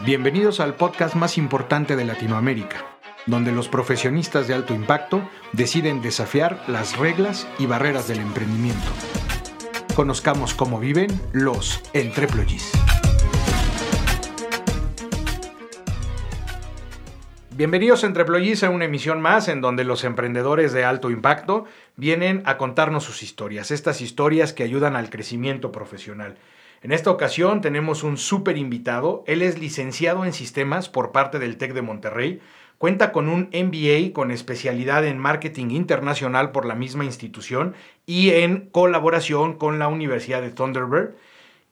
Bienvenidos al podcast más importante de Latinoamérica, donde los profesionistas de alto impacto deciden desafiar las reglas y barreras del emprendimiento. Conozcamos cómo viven los entreployees. Bienvenidos Entreployees a una emisión más en donde los emprendedores de alto impacto vienen a contarnos sus historias, estas historias que ayudan al crecimiento profesional. En esta ocasión tenemos un súper invitado, él es licenciado en sistemas por parte del TEC de Monterrey, cuenta con un MBA con especialidad en marketing internacional por la misma institución y en colaboración con la Universidad de Thunderbird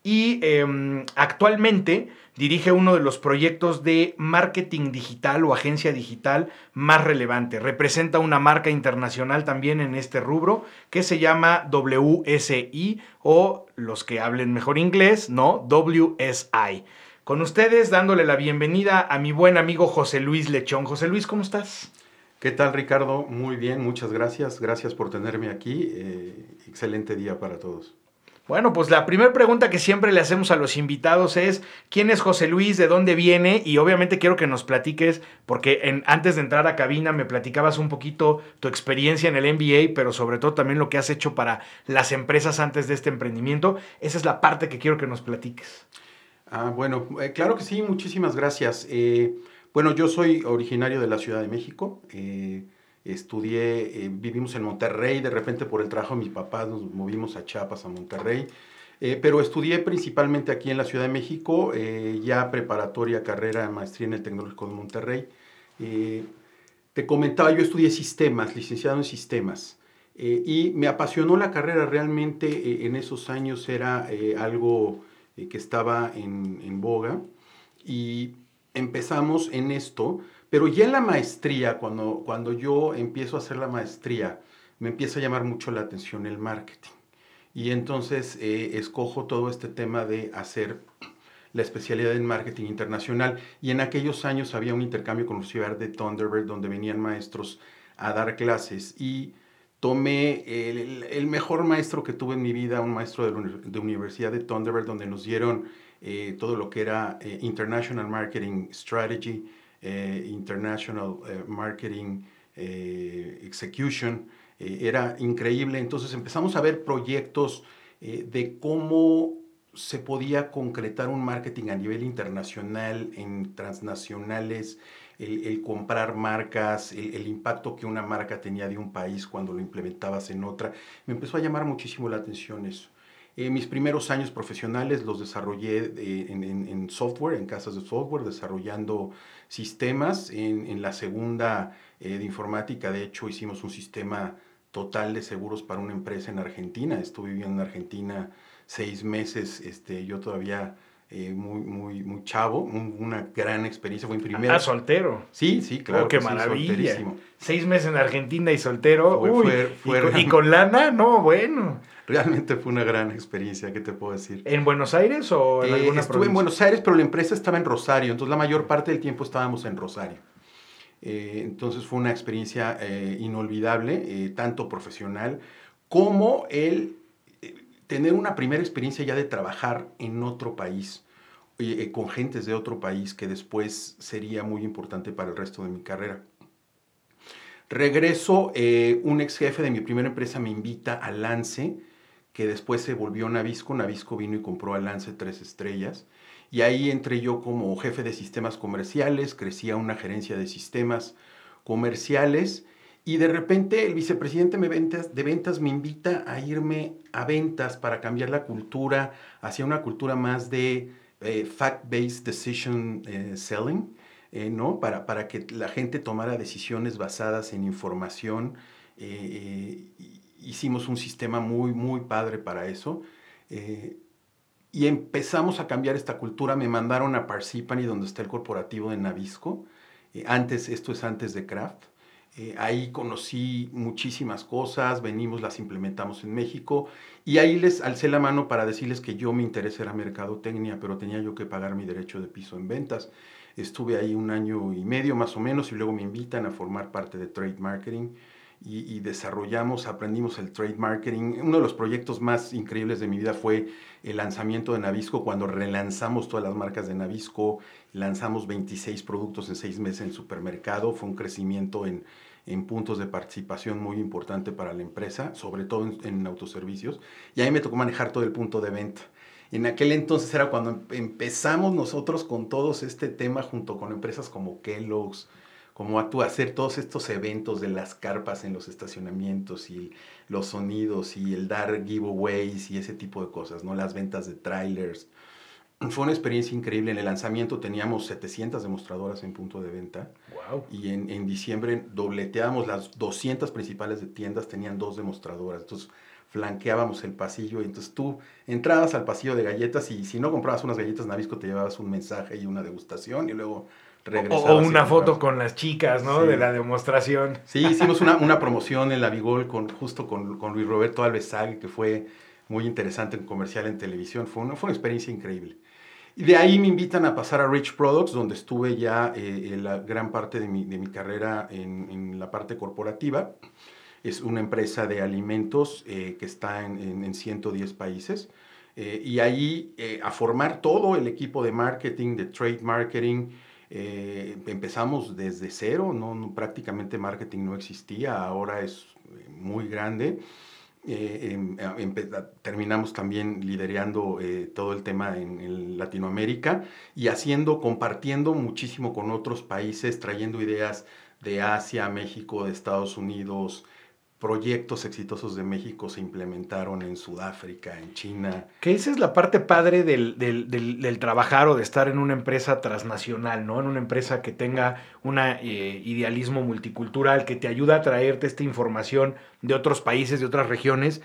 y em, actualmente dirige uno de los proyectos de marketing digital o agencia digital más relevante. Representa una marca internacional también en este rubro que se llama WSI o los que hablen mejor inglés, ¿no? WSI. Con ustedes dándole la bienvenida a mi buen amigo José Luis Lechón. José Luis, ¿cómo estás? ¿Qué tal Ricardo? Muy bien, muchas gracias. Gracias por tenerme aquí. Eh, excelente día para todos. Bueno, pues la primera pregunta que siempre le hacemos a los invitados es, ¿quién es José Luis? ¿De dónde viene? Y obviamente quiero que nos platiques, porque antes de entrar a cabina me platicabas un poquito tu experiencia en el MBA, pero sobre todo también lo que has hecho para las empresas antes de este emprendimiento. Esa es la parte que quiero que nos platiques. Ah, bueno, eh, claro que sí, muchísimas gracias. Eh, bueno, yo soy originario de la Ciudad de México. Eh, estudié, eh, vivimos en Monterrey, de repente por el trabajo de mis papás nos movimos a Chiapas, a Monterrey, eh, pero estudié principalmente aquí en la Ciudad de México, eh, ya preparatoria, carrera, maestría en el Tecnológico de Monterrey. te comentaba, yo estudié sistemas, licenciado en sistemas, y me apasionó la carrera, realmente en esos años era algo que estaba en, en boga, y empezamos en esto, pero ya en la maestría, cuando, cuando yo empiezo a hacer la maestría, me empieza a llamar mucho la atención el marketing. Y entonces eh, escojo todo este tema de hacer la especialidad en marketing internacional. Y en aquellos años había un intercambio con la Universidad de Thunderbird donde venían maestros a dar clases. Y tomé el, mejor maestro que tuve en mi vida, un maestro de la Universidad de Thunderbird, donde nos dieron eh, todo lo que era eh, International Marketing Strategy, eh, International Marketing Execution. era increíble. Entonces empezamos a ver proyectos de cómo se podía concretar un marketing a nivel internacional, en transnacionales, el, comprar marcas, el, impacto que una marca tenía de un país cuando lo implementabas en otra. Me empezó a llamar muchísimo la atención eso. Eh, mis primeros años profesionales los desarrollé eh, en, software, en casas de software, desarrollando sistemas. En, la segunda eh, de informática, de hecho, hicimos un sistema total de seguros para una empresa en Argentina. Estuve viviendo en Argentina seis meses, este, yo todavía muy, muy, muy chavo, una gran experiencia, fue mi primera. Ah, soltero. Sí, sí, claro. Oh, qué maravilla. Seis meses en Argentina y soltero. y, con, lana, no, bueno. Realmente fue una gran experiencia, ¿qué te puedo decir? ¿En Buenos Aires o en eh, alguna Estuve en Buenos Aires, pero la empresa estaba en Rosario, entonces la mayor parte del tiempo estábamos en Rosario. Eh, entonces fue una experiencia eh, inolvidable, tanto profesional como el tener una primera experiencia ya de trabajar en otro país, con gentes de otro país, que después sería muy importante para el resto de mi carrera. Regreso, un ex jefe de mi primera empresa me invita a Lance, que después se volvió Navisco. Navisco vino y compró a Lance tres estrellas. Y ahí entré yo como jefe de sistemas comerciales, crecía una gerencia de sistemas comerciales y de repente el vicepresidente de ventas me invita a irme a ventas para cambiar la cultura hacia una cultura más de eh, fact-based decision eh, selling, eh, ¿no? Para, para que la gente tomara decisiones basadas en información hicimos un sistema muy, muy padre para eso. Y empezamos a cambiar esta cultura. Me mandaron a Parsippany, donde está el corporativo de Navisco. Antes, esto es antes de Kraft. Eh, ahí conocí muchísimas cosas, venimos, las implementamos en México y ahí les alcé la mano para decirles que yo me interesa era mercadotecnia, pero tenía yo que pagar mi derecho de piso en ventas. Estuve ahí un año y medio más o menos y luego me invitan a formar parte de Trade Marketing y, desarrollamos, aprendimos el trade marketing. Uno de los proyectos más increíbles de mi vida fue el lanzamiento de Navisco, cuando relanzamos todas las marcas de Navisco, lanzamos 26 productos en seis meses en supermercado, fue un crecimiento en, en puntos de participación muy importante para la empresa, sobre todo en, autoservicios, y ahí me tocó manejar todo el punto de venta. En aquel entonces era cuando em, empezamos nosotros con todos este tema junto con empresas como Kellogg's, como a hacer todos estos eventos de las carpas en los estacionamientos y los sonidos y el dar giveaways y ese tipo de cosas, ¿no? Las ventas de trailers. Fue una experiencia increíble. En el lanzamiento teníamos 700 demostradoras en punto de venta. Wow. Y en, en diciembre dobleteábamos las 200 principales de tiendas, tenían dos demostradoras. Entonces flanqueábamos el pasillo y entonces tú entrabas al pasillo de galletas y si no comprabas unas galletas Navisco te llevabas un mensaje y una degustación y luego o, una foto con las chicas, ¿no? De la demostración. Sí, hicimos una, una, promoción en la Vigol con, justo con, con Luis Roberto Alves que fue muy interesante en comercial en televisión. Fue una, fue una experiencia increíble. Y de ahí me invitan a pasar a Rich Products, donde estuve ya eh, la gran parte de mi, de mi carrera en, en, la parte corporativa. Es una empresa de alimentos eh, que está en, en, 110 países. Eh, y ahí eh, a formar todo el equipo de marketing, de trade marketing, eh, empezamos desde cero, no, prácticamente marketing no existía, ahora es eh, muy grande. Eh, em, terminamos también liderando todo el tema en, en, Latinoamérica y haciendo, compartiendo muchísimo con otros países, trayendo ideas de Asia, México, de Estados Unidos, proyectos exitosos de México se implementaron en Sudáfrica, en China. Que esa es la parte padre del, del, del, trabajar o de estar en una empresa transnacional, ¿no? En una empresa que tenga un eh, idealismo multicultural, que te ayuda a traerte esta información de otros países, de otras regiones,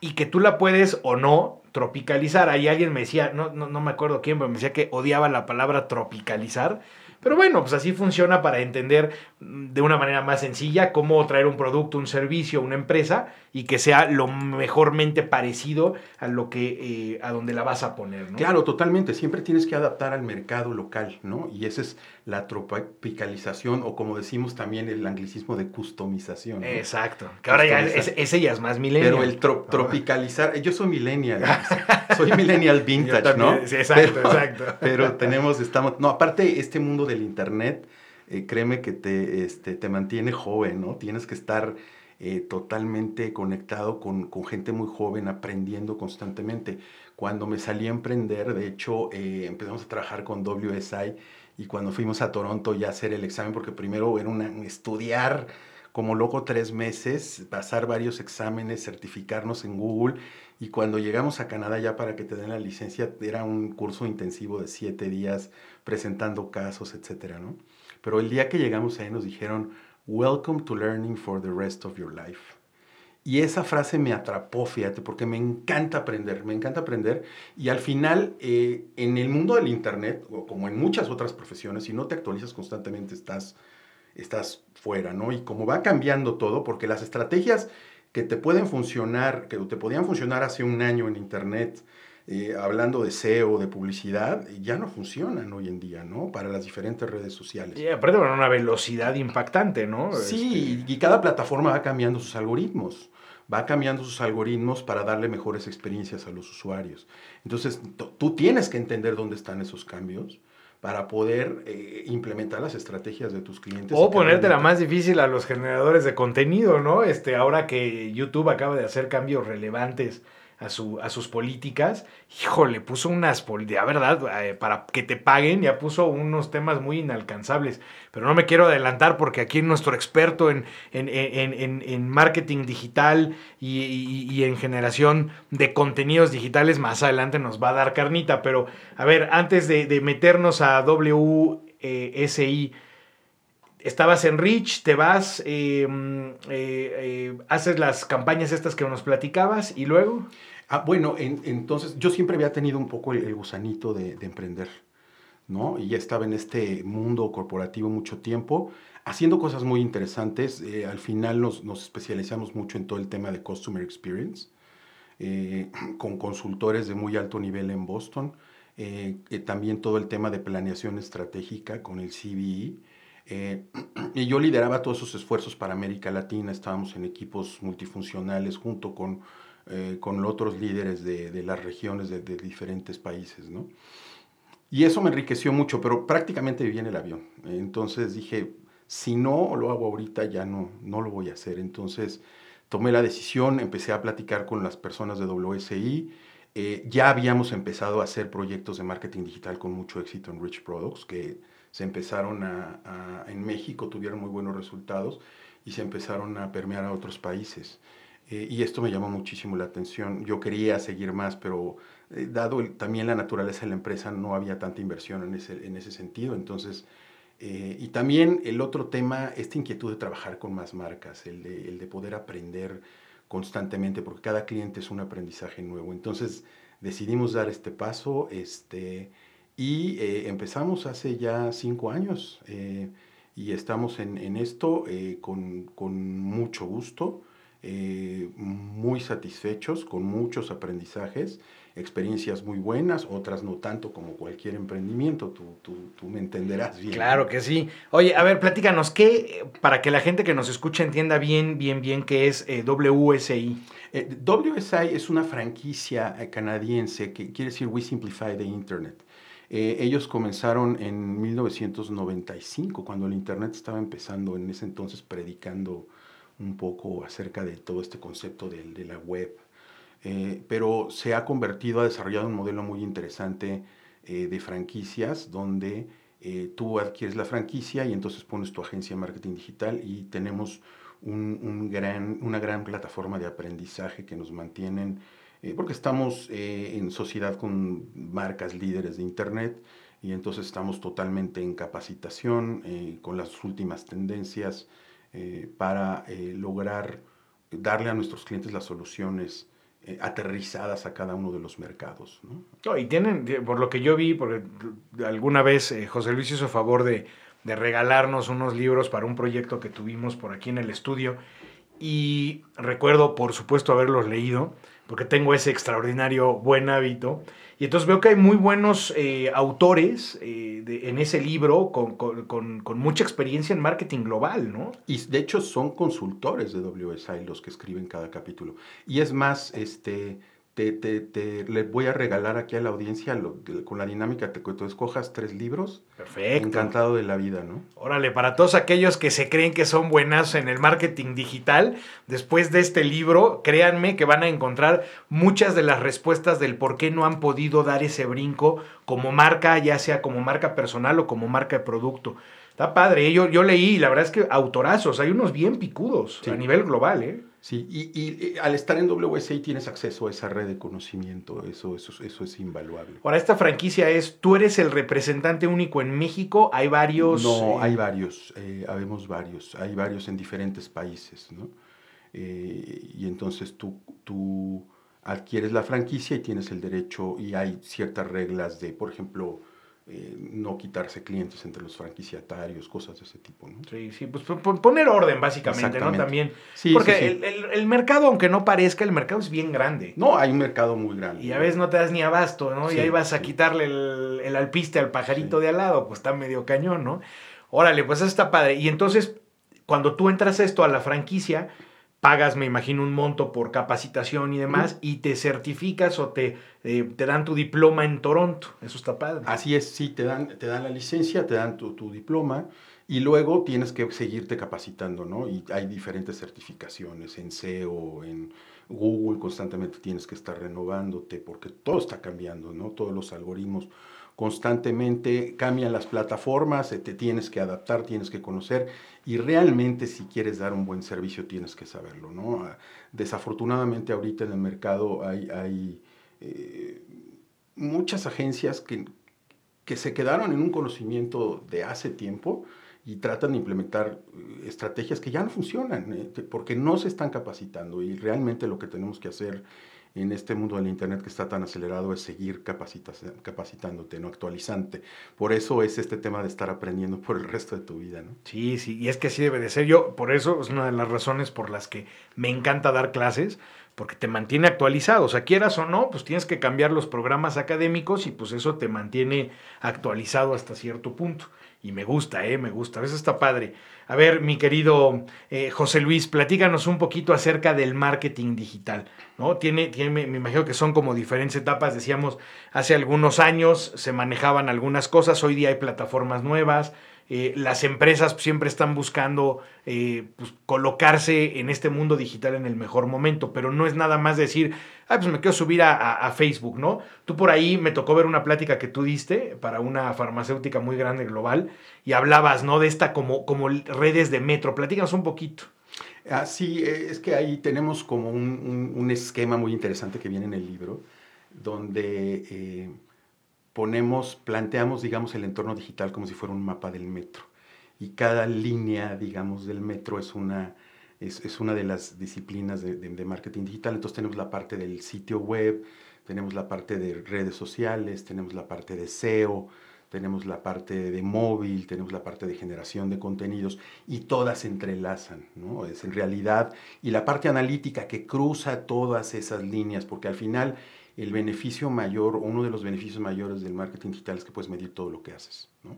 y que tú la puedes o no tropicalizar. Ahí alguien me decía, no, no, no me acuerdo quién, pero me decía que odiaba la palabra tropicalizar pero bueno, pues así funciona para entender mm, de una manera más sencilla cómo traer un producto, un servicio, una empresa y que sea lo mejormente parecido a lo que eh, a donde la vas a poner, ¿no? Claro, totalmente. Siempre tienes que adaptar al mercado local, ¿no? Y esa es la tropicalización o como decimos también el anglicismo de customización. ¿no? Exacto. Que ahora ya es, ese ya es más millennial. Pero el tropicalizar, yo soy millennial, soy millennial vintage, ¿no? exacto, exacto. Pero tenemos, estamos, no, aparte este mundo de el Internet, eh, créeme que te, este, te mantiene joven, ¿no? Tienes que estar eh, totalmente conectado con, con, gente muy joven, aprendiendo constantemente. Cuando me salí a emprender, de hecho, eh, empezamos a trabajar con WSI y cuando fuimos a Toronto ya hacer el examen, porque primero era estudiar como loco tres meses, pasar varios exámenes, certificarnos en Google y cuando llegamos a Canadá ya para que te den la licencia era un curso intensivo de siete días presentando casos, etcétera, ¿no? Pero el día que llegamos ahí nos dijeron, Welcome to learning for the rest of your life. Y esa frase me atrapó, fíjate, porque me encanta aprender, me encanta aprender. Y al final, eh, en el mundo del Internet, o como en muchas otras profesiones, si no te actualizas constantemente, estás estás fuera, ¿no? Y como va cambiando todo, porque las estrategias que te pueden funcionar, que te podían funcionar hace un año en Internet, eh, hablando de SEO, de publicidad, ya no funcionan hoy en día, ¿no? Para las diferentes redes sociales. Y aparte van a una velocidad impactante, ¿no? Sí, este... y cada plataforma va cambiando sus algoritmos va cambiando sus algoritmos para darle mejores experiencias a los usuarios. Entonces, tú tienes que entender dónde están esos cambios para poder eh, implementar las estrategias de tus clientes. O ponerte la más difícil a los generadores de contenido, ¿no? Este, ahora que YouTube acaba de hacer cambios relevantes a, su, a sus políticas, híjole, puso unas políticas, verdad, eh, para que te paguen, ya puso unos temas muy inalcanzables. Pero no me quiero adelantar porque aquí nuestro experto en, en, en, en marketing digital y, y, en generación de contenidos digitales más adelante nos va a dar carnita. Pero, a ver, antes de, de meternos a WSI, estabas en Rich, te vas, eh, eh, eh, haces las campañas estas que nos platicabas y luego... Ah, bueno, en, entonces yo siempre había tenido un poco el, gusanito de, de, emprender, ¿no? Y ya estaba en este mundo corporativo mucho tiempo, haciendo cosas muy interesantes. Al final nos, nos, especializamos mucho en todo el tema de Customer Experience, con consultores de muy alto nivel en Boston. También todo el tema de planeación estratégica con el CBE Eh, y yo lideraba todos esos esfuerzos para América Latina, estábamos en equipos multifuncionales junto con, eh, con otros líderes de, de las regiones de, de, diferentes países, ¿no? Y eso me enriqueció mucho, pero prácticamente viví en el avión. Entonces dije, si no lo hago ahorita, ya no, no lo voy a hacer. Entonces tomé la decisión, empecé a platicar con las personas de WSI. Eh, ya habíamos empezado a hacer proyectos de marketing digital con mucho éxito en Rich Products, que se empezaron a, en México, tuvieron muy buenos resultados y se empezaron a permear a otros países. Eh, y esto me llamó muchísimo la atención. Yo quería seguir más, pero eh, dado también la naturaleza de la empresa, no había tanta inversión en ese, en ese sentido. Entonces, eh, y también el otro tema, esta inquietud de trabajar con más marcas, el de, el de poder aprender constantemente, porque cada cliente es un aprendizaje nuevo. Entonces, decidimos dar este paso. Este, y eh, empezamos hace ya cinco años eh, y estamos en, en esto eh, con, con, mucho gusto, muy satisfechos, con muchos aprendizajes, experiencias muy buenas, otras no tanto como cualquier emprendimiento, tú, tú, tú me entenderás bien. Claro que sí. Oye, a ver, platícanos, ¿qué, para que la gente que nos escucha entienda bien, bien, bien qué es WSI? WSI es una franquicia canadiense que quiere decir We Simplify the Internet. Eh, ellos comenzaron en 1995, cuando el Internet estaba empezando, en ese entonces predicando un poco acerca de todo este concepto de, de la web. Eh, pero se ha convertido, ha desarrollado un modelo muy interesante eh, de franquicias donde eh, tú adquieres la franquicia y entonces pones tu agencia de marketing digital y tenemos un, un gran, una gran plataforma de aprendizaje que nos mantienen eh, porque estamos eh, en sociedad con marcas líderes de Internet y entonces estamos totalmente en capacitación eh, con las últimas tendencias para lograr darle a nuestros clientes las soluciones aterrizadas a cada uno de los mercados. ¿no? y tienen, por lo que yo vi, porque alguna vez José Luis hizo favor de, de regalarnos unos libros para un proyecto que tuvimos por aquí en el estudio y recuerdo, por supuesto, haberlos leído porque tengo ese extraordinario buen hábito. Y entonces veo que hay muy buenos eh, autores eh, de, en ese libro con, con, con, con, mucha experiencia en marketing global, ¿no? Y de hecho son consultores de WSI los que escriben cada capítulo. Y es más, este, te, te, te, le voy a regalar aquí a la audiencia lo, con la dinámica que tú escojas tres libros. Perfecto. Encantado de la vida, ¿no? Órale, para todos aquellos que se creen que son buenas en el marketing digital, después de este libro, créanme que van a encontrar muchas de las respuestas del por qué no han podido dar ese brinco como marca, ya sea como marca personal o como marca de producto. Está padre, ¿eh? yo, yo leí, la verdad es que autorazos, hay unos bien picudos sí. a nivel global, ¿eh? Sí, y, y, y, al estar en WSI tienes acceso a esa red de conocimiento, eso, eso, eso es invaluable. Ahora, esta franquicia es, tú eres el representante único en México, hay varios... No, eh... hay varios, eh, habemos varios, hay varios en diferentes países, ¿no? Eh, y entonces tú, tú adquieres la franquicia y tienes el derecho, y hay ciertas reglas de, por ejemplo, eh, no quitarse clientes entre los franquiciatarios, cosas de ese tipo, ¿no? Sí, sí, pues poner orden básicamente, ¿no? También. Sí, Porque sí, sí. El, el, el, mercado, aunque no parezca, el mercado es bien grande. No, hay un mercado muy grande. Y a veces no te das ni abasto, ¿no? y ahí vas a quitarle el, el, alpiste al pajarito de al lado, pues está medio cañón, ¿no? Órale, pues eso está padre. Y entonces, cuando tú entras esto a la franquicia, pagas, me imagino, un monto por capacitación y demás, y te certificas o te, eh, te dan tu diploma en Toronto. Eso está padre. Así es, sí, te dan, te dan la licencia, te dan tu, tu diploma, y luego tienes que seguirte capacitando, ¿no? Y hay diferentes certificaciones en SEO, en Google, constantemente tienes que estar renovándote, porque todo está cambiando, ¿no? Todos los algoritmos constantemente cambian las plataformas, te tienes que adaptar, tienes que conocer y realmente si quieres dar un buen servicio tienes que saberlo, ¿no? Desafortunadamente ahorita en el mercado hay, hay eh, muchas agencias que, que se quedaron en un conocimiento de hace tiempo y tratan de implementar eh, estrategias que ya no funcionan, eh, porque no se están capacitando y realmente lo que tenemos que hacer en este mundo del Internet que está tan acelerado es seguir capacitándote, ¿no? actualizante. Por eso es este tema de estar aprendiendo por el resto de tu vida. ¿no? Sí, sí, y es que así debe de ser. Yo, por eso es una de las razones por las que me encanta dar clases, porque te mantiene actualizado. O sea, quieras o no, pues tienes que cambiar los programas académicos y pues eso te mantiene actualizado hasta cierto punto. Y me gusta, ¿eh? Me gusta. Eso está padre. A ver, mi querido eh, José Luis, platícanos un poquito acerca del marketing digital, ¿no? Tiene, tiene, me imagino que son como diferentes etapas. Decíamos, hace algunos años se manejaban algunas cosas, hoy día hay plataformas nuevas, eh, las empresas siempre están buscando eh, pues, colocarse en este mundo digital en el mejor momento, pero no es nada más decir, ah, pues me quiero subir a, Facebook, ¿no? Tú por ahí me tocó ver una plática que tú diste para una farmacéutica muy grande global y hablabas, ¿no? De esta como, como redes de metro. Platícanos un poquito. Ah, sí, eh, es que ahí tenemos como un, esquema muy interesante que viene en el libro, donde ponemos, planteamos, digamos, el entorno digital como si fuera un mapa del metro. Y cada línea, digamos, del metro es una, es, una de las disciplinas de, marketing digital. Entonces tenemos la parte del sitio web, tenemos la parte de redes sociales, tenemos la parte de SEO, tenemos la parte de móvil, tenemos la parte de generación de contenidos y todas se entrelazan, ¿no? Es en realidad, y la parte analítica que cruza todas esas líneas, porque al final el beneficio mayor, uno de los beneficios mayores del marketing digital es que puedes medir todo lo que haces, ¿no?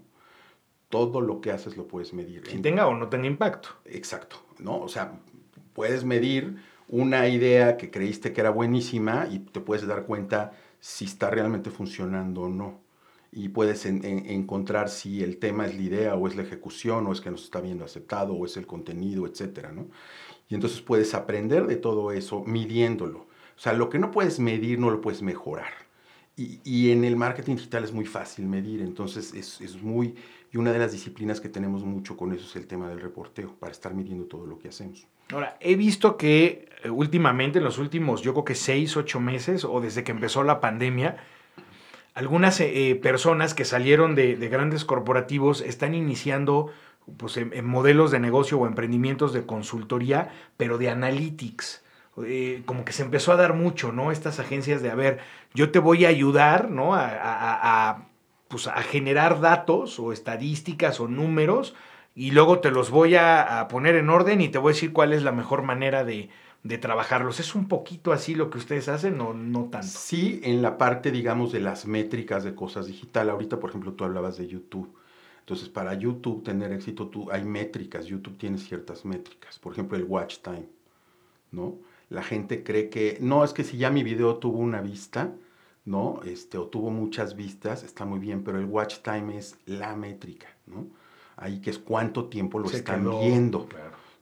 Todo lo que haces lo puedes medir. Si tenga o no tenga impacto. Exacto, ¿no? O sea, puedes medir una idea que creíste que era buenísima y te puedes dar cuenta si está realmente funcionando o no. Y puedes encontrar si el tema es la idea o es la ejecución o es que nos está viendo aceptado o es el contenido, etcétera, ¿no? Y entonces puedes aprender de todo eso midiéndolo. O sea, lo que no puedes medir no lo puedes mejorar. Y, en el marketing digital es muy fácil medir, entonces es, muy, y una de las disciplinas que tenemos mucho con eso es el tema del reporteo, para estar midiendo todo lo que hacemos. Ahora, he visto que eh, últimamente, en los últimos, yo creo que seis, ocho meses, o desde que empezó la pandemia, algunas eh, eh, personas que salieron de, grandes corporativos están iniciando pues, en modelos de negocio o emprendimientos de consultoría, pero de analytics. Eh, como que se empezó a dar mucho, ¿no? Estas agencias de, a ver, yo te voy a ayudar, ¿no? A, pues, a generar datos o estadísticas o números y luego te los voy a, poner en orden y te voy a decir cuál es la mejor manera de, de trabajarlos. ¿Es un poquito así lo que ustedes hacen o no tanto? Sí, en la parte, digamos, de las métricas de cosas digital. Ahorita, por ejemplo, tú hablabas de YouTube. Entonces, para YouTube tener éxito, tú, hay métricas. YouTube tiene ciertas métricas. Por ejemplo, el watch time, ¿no? La gente cree que, no, es que si ya mi video tuvo una vista, ¿no? Este, o tuvo muchas vistas, está muy bien, pero el watch time es la métrica, ¿no? Ahí que es cuánto tiempo lo están viendo,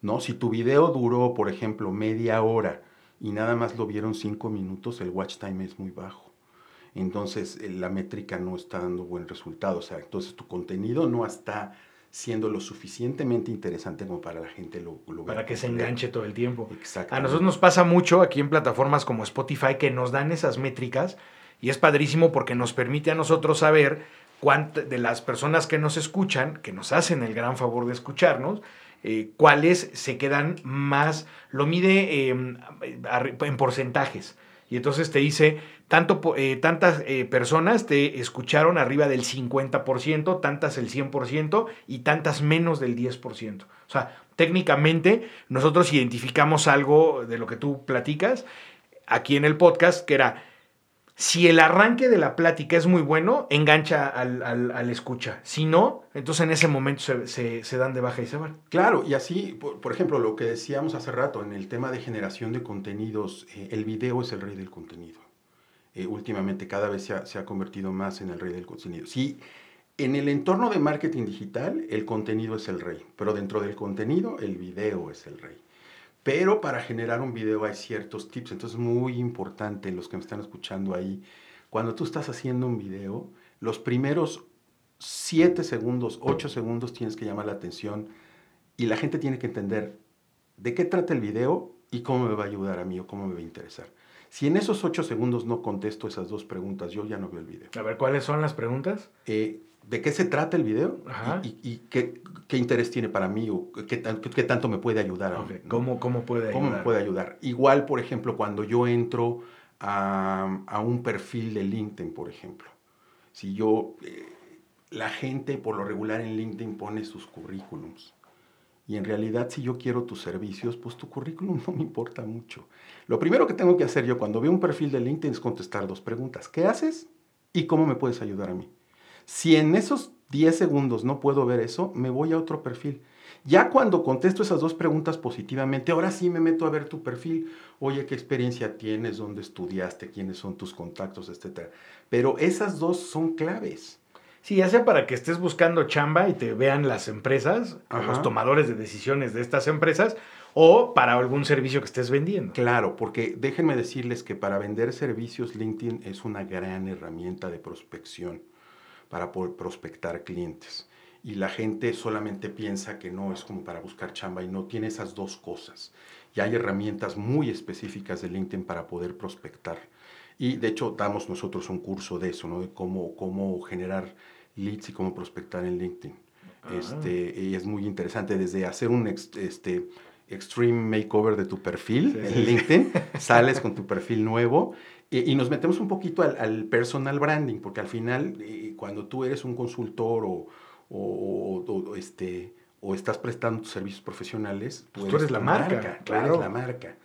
¿no? Si tu video duró, por ejemplo, media hora y nada más lo vieron cinco minutos, el watch time es muy bajo. Entonces, eh, la métrica no está dando buen resultado. O sea, entonces tu contenido no está siendo lo suficientemente interesante como para la gente lo, lo Para que se enganche todo el tiempo. Exacto. A nosotros nos pasa mucho aquí en plataformas como Spotify que nos dan esas métricas y es padrísimo porque nos permite a nosotros saber cuántas de las personas que nos escuchan, que nos hacen el gran favor de escucharnos, eh, cuáles se quedan más, lo mide em, en porcentajes. Y entonces te dice, tanto, eh, tantas eh, personas te escucharon arriba del 50%, tantas el 100% y tantas menos del 10%. O sea, técnicamente nosotros identificamos algo de lo que tú platicas aquí en el podcast, que era, si el arranque de la plática es muy bueno, engancha al, escucha. Si no, entonces en ese momento se, dan de baja y se van. Claro, y así, por, ejemplo, lo que decíamos hace rato en el tema de generación de contenidos, eh, el video es el rey del contenido. Eh, últimamente cada vez se ha, se ha, convertido más en el rey del contenido. Sí, en el entorno de marketing digital, el contenido es el rey, pero dentro del contenido, el video es el rey. Pero para generar un video hay ciertos tips, entonces muy importante los que me están escuchando ahí, cuando tú estás haciendo un video, los primeros 7 segundos, 8 segundos tienes que llamar la atención y la gente tiene que entender de qué trata el video y cómo me va a ayudar a mí o cómo me va a interesar. Si en esos 8 segundos no contesto esas dos preguntas, yo ya no veo el video. A ver, ¿cuáles son las preguntas? Eh, ¿De qué se trata el video? ¿Y, qué, interés tiene para mí? ¿O qué, tanto me puede ayudar? A ¿Cómo, ¿Cómo, puede ayudar? ¿Cómo me puede ayudar? Igual, por ejemplo, cuando yo entro a, un perfil de LinkedIn, por ejemplo. Si yo... Eh, la gente por lo regular en LinkedIn pone sus currículums. Y en realidad, si yo quiero tus servicios, pues tu currículum no me importa mucho. Lo primero que tengo que hacer yo cuando veo un perfil de LinkedIn es contestar dos preguntas. ¿Qué haces? ¿Y cómo me puedes ayudar a mí? Si en esos 10 segundos no puedo ver eso, me voy a otro perfil. Ya cuando contesto esas dos preguntas positivamente, ahora sí me meto a ver tu perfil. Oye, ¿qué experiencia tienes? ¿Dónde estudiaste? ¿Quiénes son tus contactos? Etcétera. Pero esas dos son claves. Sí, ya sea para que estés buscando chamba y te vean las empresas, los tomadores de decisiones de estas empresas, o para algún servicio que estés vendiendo. Claro, porque déjenme decirles que para vender servicios LinkedIn es una gran herramienta de prospección para poder prospectar clientes. Y la gente solamente piensa que no es como para buscar chamba y no tiene esas dos cosas. Y hay herramientas muy específicas de LinkedIn para poder prospectar. Y de hecho damos nosotros un curso de eso, ¿no? De cómo, cómo generar leads y cómo prospectar en LinkedIn. Este, y es muy interesante desde hacer un este, extreme makeover de tu perfil en LinkedIn, sales con tu perfil nuevo y, nos metemos un poquito al, personal branding, porque al final eh, cuando tú eres un consultor o, o, este, o estás prestando tus servicios profesionales, pues tú eres, la marca, claro. eres la marca.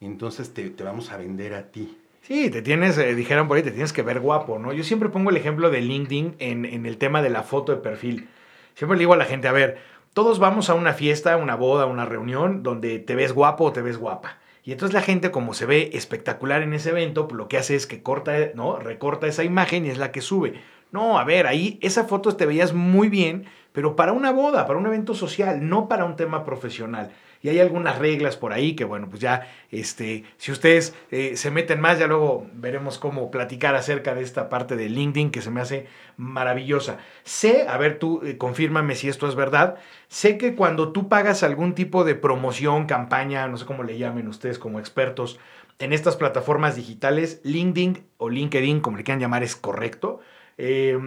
Entonces te, te vamos a vender a ti. Sí, te tienes, eh, dijeron por ahí, te tienes que ver guapo, ¿no? Yo siempre pongo el ejemplo de LinkedIn en, en, el tema de la foto de perfil. Siempre le digo a la gente, a ver, todos vamos a una fiesta, una boda, una reunión donde te ves guapo o te ves guapa. Y entonces la gente, como se ve espectacular en ese evento, pues lo que hace es que corta, ¿no? Recorta esa imagen y es la que sube. No, a ver, ahí esa foto te veías muy bien, pero para una boda, para un evento social, no para un tema profesional y hay algunas reglas por ahí que, bueno, pues ya, este, si ustedes eh, se meten más, ya luego veremos cómo platicar acerca de esta parte de LinkedIn que se me hace maravillosa. Sé, a ver, tú eh, confírmame si esto es verdad, sé que cuando tú pagas algún tipo de promoción, campaña, no sé cómo le llamen ustedes como expertos, en estas plataformas digitales, LinkedIn o LinkedIn, como le quieran llamar, es correcto. Eh,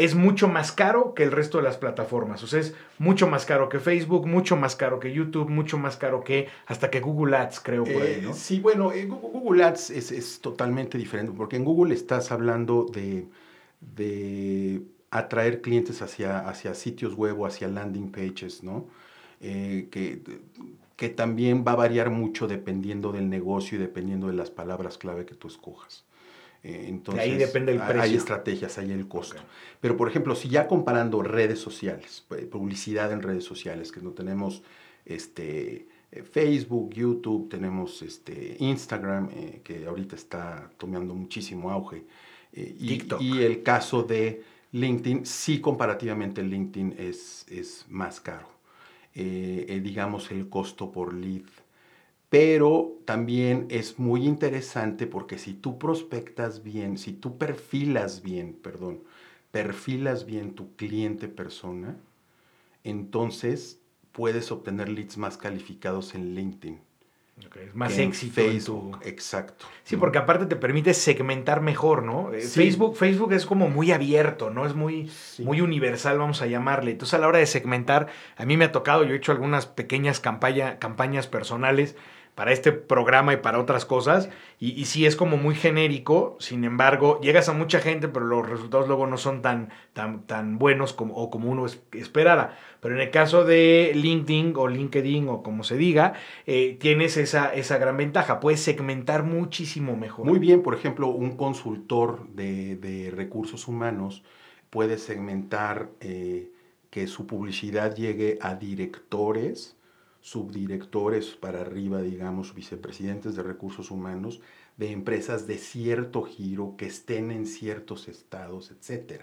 es mucho más caro que el resto de las plataformas. O sea, es mucho más caro que Facebook, mucho más caro que YouTube, mucho más caro que hasta que Google Ads, creo por ahí, ¿no? Eh, sí, bueno, eh, Google Ads es, totalmente diferente, porque en Google estás hablando de, de atraer clientes hacia, hacia sitios web o hacia landing pages, ¿no? Eh, que, que también va a variar mucho dependiendo del negocio y dependiendo de las palabras clave que tú escojas. Entonces, ahí depende el precio. Hay estrategias, hay el costo. Pero, por ejemplo, si ya comparando redes sociales, publicidad en redes sociales, que no tenemos este, eh, Facebook, YouTube, tenemos este, Instagram, eh, que ahorita está tomando muchísimo auge. Eh, y, y, el caso de LinkedIn, sí comparativamente LinkedIn es, es más caro. digamos, el costo por lead pero también es muy interesante porque si tú prospectas bien, si tú perfilas bien, perdón, perfilas bien tu cliente persona, entonces puedes obtener leads más calificados en LinkedIn. es más éxito. Facebook, exacto. Sí, porque aparte te permite segmentar mejor, ¿no? Eh, Facebook, Facebook es como muy abierto, ¿no? Es muy, muy universal, vamos a llamarle. Entonces, a la hora de segmentar, a mí me ha tocado, yo he hecho algunas pequeñas campañas personales para este programa y para otras cosas. Y, y, sí es como muy genérico, sin embargo, llegas a mucha gente, pero los resultados luego no son tan, tan, tan buenos como, o como uno esperara. Pero en el caso de LinkedIn o LinkedIn o como se diga, eh, tienes esa, esa gran ventaja, puedes segmentar muchísimo mejor. Muy bien, por ejemplo, un consultor de, recursos humanos puede segmentar eh, que su publicidad llegue a directores, subdirectores para arriba, digamos, vicepresidentes de recursos humanos de empresas de cierto giro que estén en ciertos estados, etc.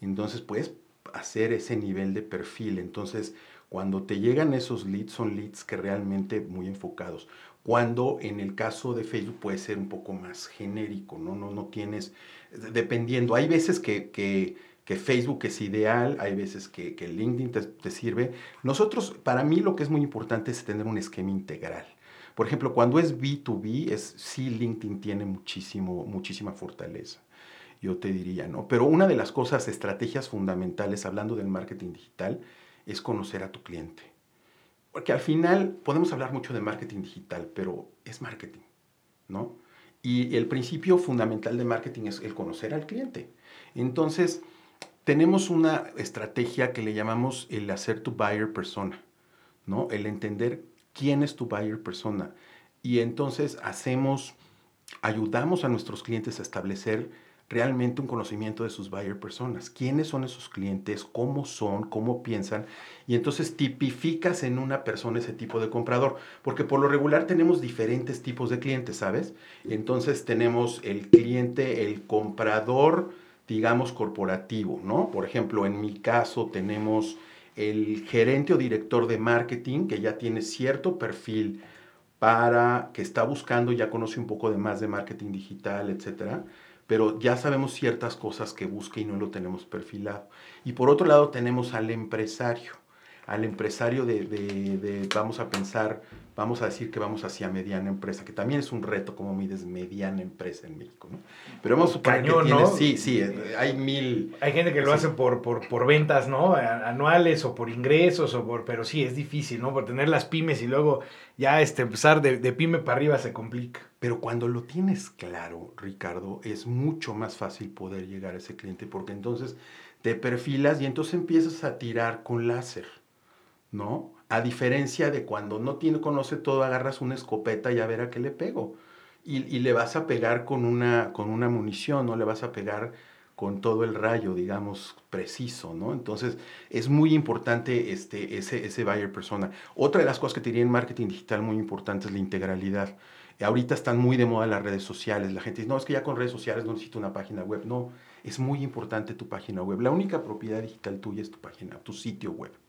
Entonces puedes hacer ese nivel de perfil. Entonces, cuando te llegan esos leads, son leads que realmente muy enfocados. Cuando en el caso de Facebook puede ser un poco más genérico, ¿no? No, no tienes, dependiendo, hay veces que, que que Facebook es ideal, hay veces que, que LinkedIn te, sirve. Nosotros, para mí lo que es muy importante es tener un esquema integral. Por ejemplo, cuando es B2B, es, sí LinkedIn tiene muchísimo, muchísima fortaleza, yo te diría, ¿no? Pero una de las cosas, estrategias fundamentales, hablando del marketing digital, es conocer a tu cliente. Porque al final podemos hablar mucho de marketing digital, pero es marketing, ¿no? Y el principio fundamental de marketing es el conocer al cliente. Entonces, tenemos una estrategia que le llamamos el hacer tu buyer persona. ¿no? El entender quién es tu buyer persona. Y entonces hacemos, ayudamos a nuestros clientes a establecer realmente un conocimiento de sus buyer personas. ¿Quiénes son esos clientes? ¿Cómo son? ¿Cómo piensan? Y entonces tipificas en una persona ese tipo de comprador. Porque por lo regular tenemos diferentes tipos de clientes, ¿sabes? Entonces tenemos el cliente, el comprador, digamos, corporativo, ¿no? Por ejemplo, en mi caso tenemos el gerente o director de marketing que ya tiene cierto perfil para que está buscando, ya conoce un poco de más de marketing digital, etcétera pero ya sabemos ciertas cosas que busca y no lo tenemos perfilado. Y por otro lado tenemos al empresario, al empresario de, vamos a pensar, vamos a decir que vamos hacia mediana empresa, que también es un reto como mides mediana empresa en México, ¿no? Pero vamos a suponer que tienes, sí, sí, eh, hay mil... Hay gente que lo hace por, por, por, ventas, ¿no? Anuales o por ingresos, o por, pero sí, es difícil, ¿no? Por tener las pymes y luego ya este, empezar de, de pyme para arriba se complica. Pero cuando lo tienes claro, Ricardo, es mucho más fácil poder llegar a ese cliente porque entonces te perfilas y entonces empiezas a tirar con láser. ¿no? A diferencia de cuando no tiene, conoce todo, agarras una escopeta y a ver a qué le pego. Y, y, le vas a pegar con una, con una munición, no le vas a pegar con todo el rayo, digamos, preciso, ¿no? Entonces, es muy importante este, ese, ese buyer persona. Otra de las cosas que te diría en marketing digital muy importante es la integralidad. Ahorita están muy de moda las redes sociales. La gente dice, no, es que ya con redes sociales no necesito una página web. No, es muy importante tu página web. La única propiedad digital tuya es tu página, tu sitio web.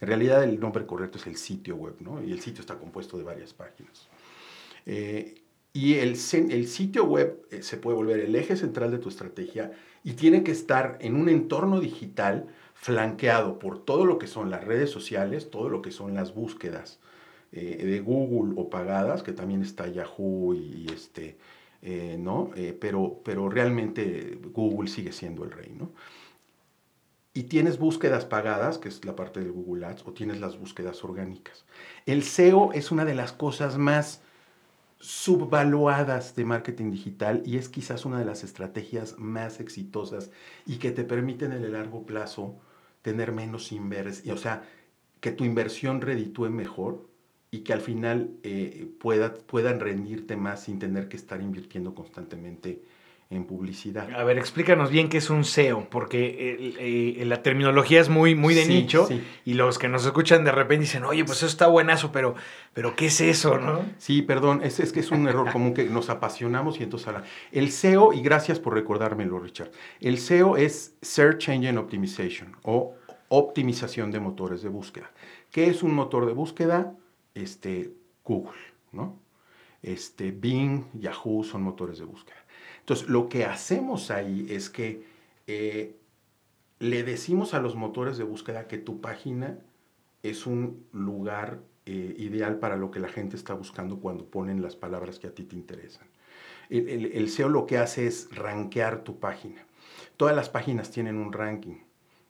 En realidad el nombre correcto es el sitio web, ¿no? Y el sitio está compuesto de varias páginas. Eh, y el, el, sitio web eh, se puede volver el eje central de tu estrategia y tiene que estar en un entorno digital flanqueado por todo lo que son las redes sociales, todo lo que son las búsquedas eh, de Google o pagadas, que también está Yahoo y, este, ¿no? pero, pero realmente Google sigue siendo el rey, ¿no? Y tienes búsquedas pagadas, que es la parte de Google Ads, o tienes las búsquedas orgánicas. El SEO es una de las cosas más subvaluadas de marketing digital y es quizás una de las estrategias más exitosas y que te permiten en el largo plazo tener menos inversión, o sea, que tu inversión reditúe mejor y que al final eh, puedan rendirte más sin tener que estar invirtiendo constantemente en publicidad. A ver, explícanos bien qué es un SEO, porque eh, la terminología es muy, muy de nicho y los que nos escuchan de repente dicen, oye, pues eso está buenazo, pero, pero ¿qué es eso, no? Sí, perdón, es, es que es un error común que nos apasionamos y entonces El SEO, y gracias por recordármelo, Richard, el SEO es Search Engine Optimization o optimización de motores de búsqueda. ¿Qué es un motor de búsqueda? Este, Google, ¿no? Este, Bing, Yahoo son motores de búsqueda. Entonces, lo que hacemos ahí es que eh, le decimos a los motores de búsqueda que tu página es un lugar eh, ideal para lo que la gente está buscando cuando ponen las palabras que a ti te interesan. El, SEO lo que hace es rankear tu página. Todas las páginas tienen un ranking.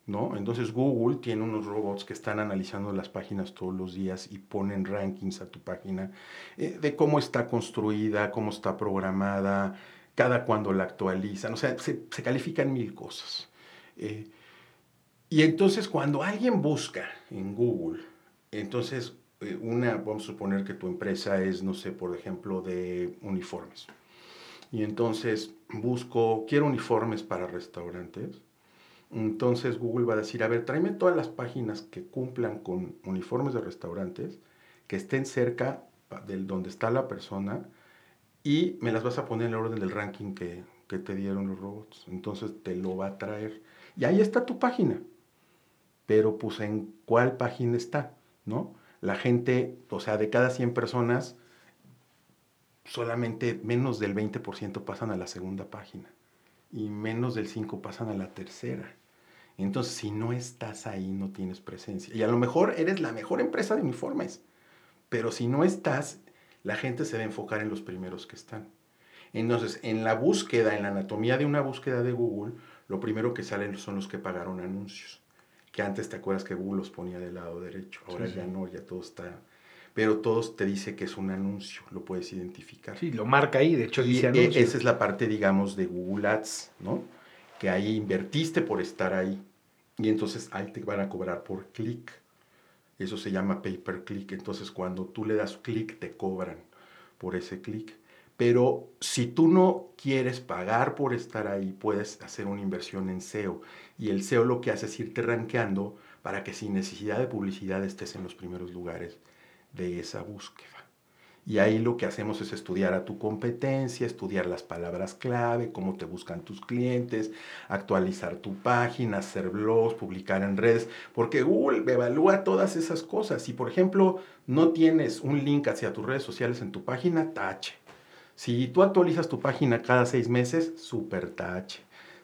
¿No? Entonces Google tiene unos robots que están analizando las páginas todos los días y ponen rankings a tu página eh, de cómo está construida, cómo está programada, cada cuando la actualizan, o sea, se, califican mil cosas. Eh, y entonces cuando alguien busca en Google, entonces eh, una, vamos a suponer que tu empresa es, no sé, por ejemplo, de uniformes. Y entonces busco, quiero uniformes para restaurantes. Entonces Google va a decir, a ver, tráeme todas las páginas que cumplan con uniformes de restaurantes, que estén cerca de donde está la persona, y me las vas a poner en el orden del ranking que, te dieron los robots. Entonces te lo va a traer. Y ahí está tu página. Pero pues en cuál página está, ¿no? La gente, o sea, de cada 100 personas, solamente menos del 20% pasan a la segunda página. Y menos del 5% pasan a la tercera. Entonces, si no estás ahí, no tienes presencia. Y a lo mejor eres la mejor empresa de uniformes. Pero si no estás, la gente se va a enfocar en los primeros que están. Entonces, en la búsqueda, en la anatomía de una búsqueda de Google, lo primero que salen son los que pagaron anuncios. Que antes te acuerdas que Google los ponía del lado derecho, ahora ya no, ya todo está. Pero todos te dice que es un anuncio, lo puedes identificar. Sí, lo marca ahí, de hecho dice e, Esa es la parte, digamos, de Google Ads, ¿no? Que ahí invertiste por estar ahí. Y entonces ahí te van a cobrar por clic. Eso se llama pay per click. Entonces, cuando tú le das clic, te cobran por ese clic. Pero si tú no quieres pagar por estar ahí, puedes hacer una inversión en SEO. Y el SEO lo que hace es irte rankeando para que sin necesidad de publicidad estés en los primeros lugares de esa búsqueda. Y ahí lo que hacemos es estudiar a tu competencia, estudiar las palabras clave, cómo te buscan tus clientes, actualizar tu página, hacer blogs, publicar en redes, porque Google evalúa todas esas cosas. Si, por ejemplo, no tienes un link hacia tus redes sociales en tu página, tache. Si tú actualizas tu página cada seis meses, super tache.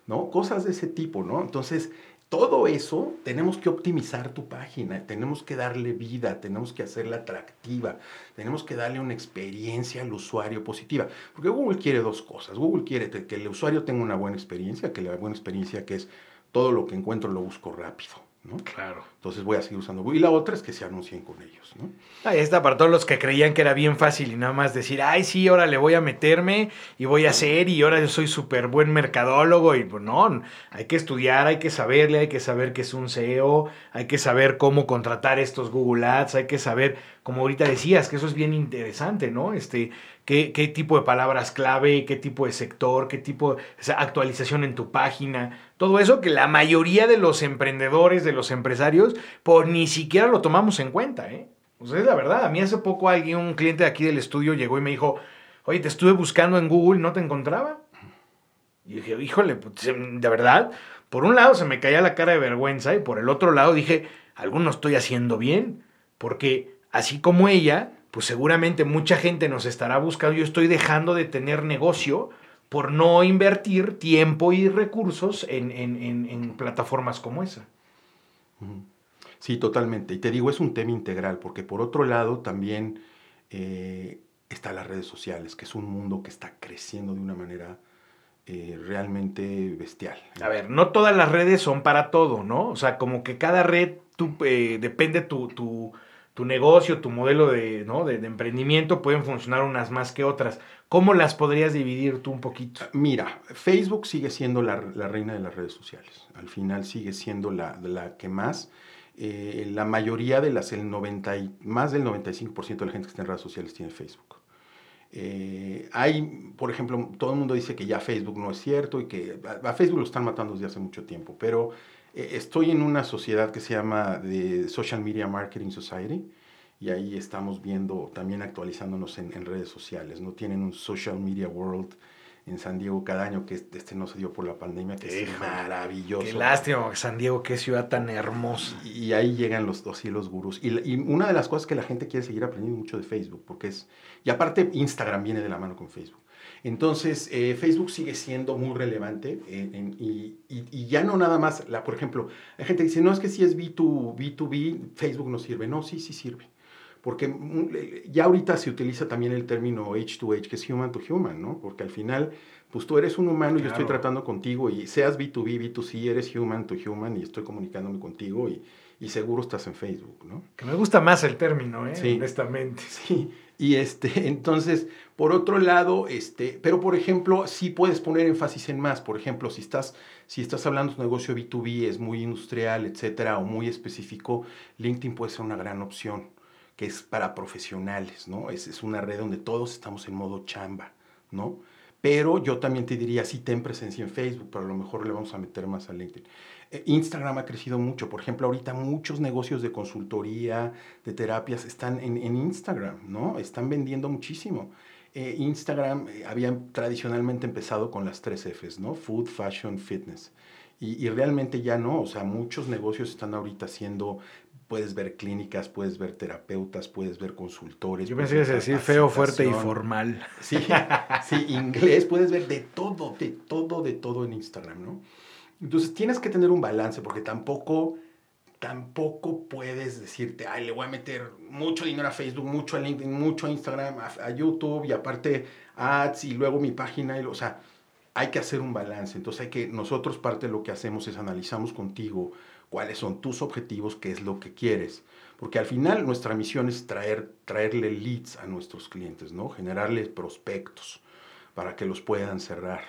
¿no? Cosas de ese tipo, ¿no? Entonces, todo eso tenemos que optimizar tu página, tenemos que darle vida, tenemos que hacerla atractiva, tenemos que darle una experiencia al usuario positiva. Porque Google quiere dos cosas. Google quiere que el usuario tenga una buena experiencia, que la buena experiencia que es todo lo que encuentro lo busco rápido. Claro. Entonces voy a seguir usando Google. Y la otra es que se anuncien con ellos, ¿no? Ahí está para todos los que creían que era bien fácil y nada más decir, ay, sí, ahora le voy a meterme y voy a hacer y ahora yo soy súper buen mercadólogo y pues no, hay que estudiar, hay que saberle, hay que saber qué es un SEO, hay que saber cómo contratar estos Google Ads, hay que saber, como ahorita decías, que eso es bien interesante, ¿no? Este, qué, qué tipo de palabras clave, qué tipo de sector, qué tipo de actualización en tu página, todo eso que la mayoría de los emprendedores, de los empresarios, pues ni siquiera lo tomamos en cuenta, ¿eh? Es la verdad, a mí hace poco alguien, un cliente de aquí del estudio llegó y me dijo, oye, te estuve buscando en Google, ¿no te encontraba? Y dije, híjole, pues, de verdad, por un lado se me caía la cara de vergüenza y por el otro lado dije, algo no estoy haciendo bien, porque así como ella, pues seguramente mucha gente nos estará buscando, yo estoy dejando de tener negocio por no invertir tiempo y recursos en, plataformas como esa. Sí, totalmente. Y te digo, es un tema integral, porque por otro lado también eh, está las redes sociales, que es un mundo que está creciendo de una manera eh, realmente bestial. A ver, no todas las redes son para todo, ¿no? O sea, como que cada red tú, eh, depende tu, tu, tu, negocio, tu modelo de, ¿no? de, emprendimiento, pueden funcionar unas más que otras. ¿Cómo las podrías dividir tú un poquito? Mira, Facebook sigue siendo la, reina de las redes sociales. Al final sigue siendo la, la que más. Eh, la mayoría de las, el 90 más del 95% de la gente que está en redes sociales tiene Facebook. Eh, hay, por ejemplo, todo el mundo dice que ya Facebook no es cierto y que a, Facebook lo están matando desde hace mucho tiempo, pero estoy en una sociedad que se llama de Social Media Marketing Society y ahí estamos viendo, también actualizándonos en, en redes sociales, ¿no? Tienen un Social Media World en San Diego cada año, que este no se dio por la pandemia, que es maravilloso. Qué lástima, San Diego, qué ciudad tan hermosa. Y, ahí llegan los dos cielos gurús. Y, y, una de las cosas que la gente quiere seguir aprendiendo mucho de Facebook, porque es, y aparte Instagram viene de la mano con Facebook. Entonces, eh, Facebook sigue siendo muy relevante y, y, ya no nada más, la, por ejemplo, hay gente que dice, no, es que si es B2, B2B, Facebook no sirve. No, sí, sí sirve porque ya ahorita se utiliza también el término H2H, que es human to human, ¿no? Porque al final, pues tú eres un humano y yo estoy tratando contigo y seas B2B, B2C, eres human to human y estoy comunicándome contigo y, y seguro estás en Facebook, ¿no? Que me gusta más el término, ¿eh? Sí. Honestamente. Sí. Y este, entonces, por otro lado, este, pero por ejemplo, sí puedes poner énfasis en más. Por ejemplo, si estás, si estás hablando de un negocio B2B, es muy industrial, etcétera, o muy específico, LinkedIn puede ser una gran opción que es para profesionales, ¿no? Es, es una red donde todos estamos en modo chamba, ¿no? Pero yo también te diría, sí, ten presencia en Facebook, pero a lo mejor le vamos a meter más a LinkedIn. Eh, Instagram ha crecido mucho. Por ejemplo, ahorita muchos negocios de consultoría, de terapias, están en, en Instagram, ¿no? Están vendiendo muchísimo. Eh, Instagram eh, había tradicionalmente empezado con las tres Fs, ¿no? Food, Fashion, Fitness. Y, y, realmente ya no, o sea, muchos negocios están ahorita haciendo puedes ver clínicas, puedes ver terapeutas, puedes ver consultores. Yo pensé que decir feo, fuerte y formal. Sí, sí, inglés, puedes ver de todo, de todo, de todo en Instagram, ¿no? Entonces tienes que tener un balance porque tampoco, tampoco puedes decirte, ay, le voy a meter mucho dinero a Facebook, mucho a LinkedIn, mucho a Instagram, a, YouTube y aparte ads y luego mi página, y, o sea, hay que hacer un balance. Entonces hay que, nosotros parte de lo que hacemos es analizamos contigo cuáles son tus objetivos, qué es lo que quieres. Porque al final nuestra misión es traer, traerle leads a nuestros clientes, ¿no? Generarles prospectos para que los puedan cerrar.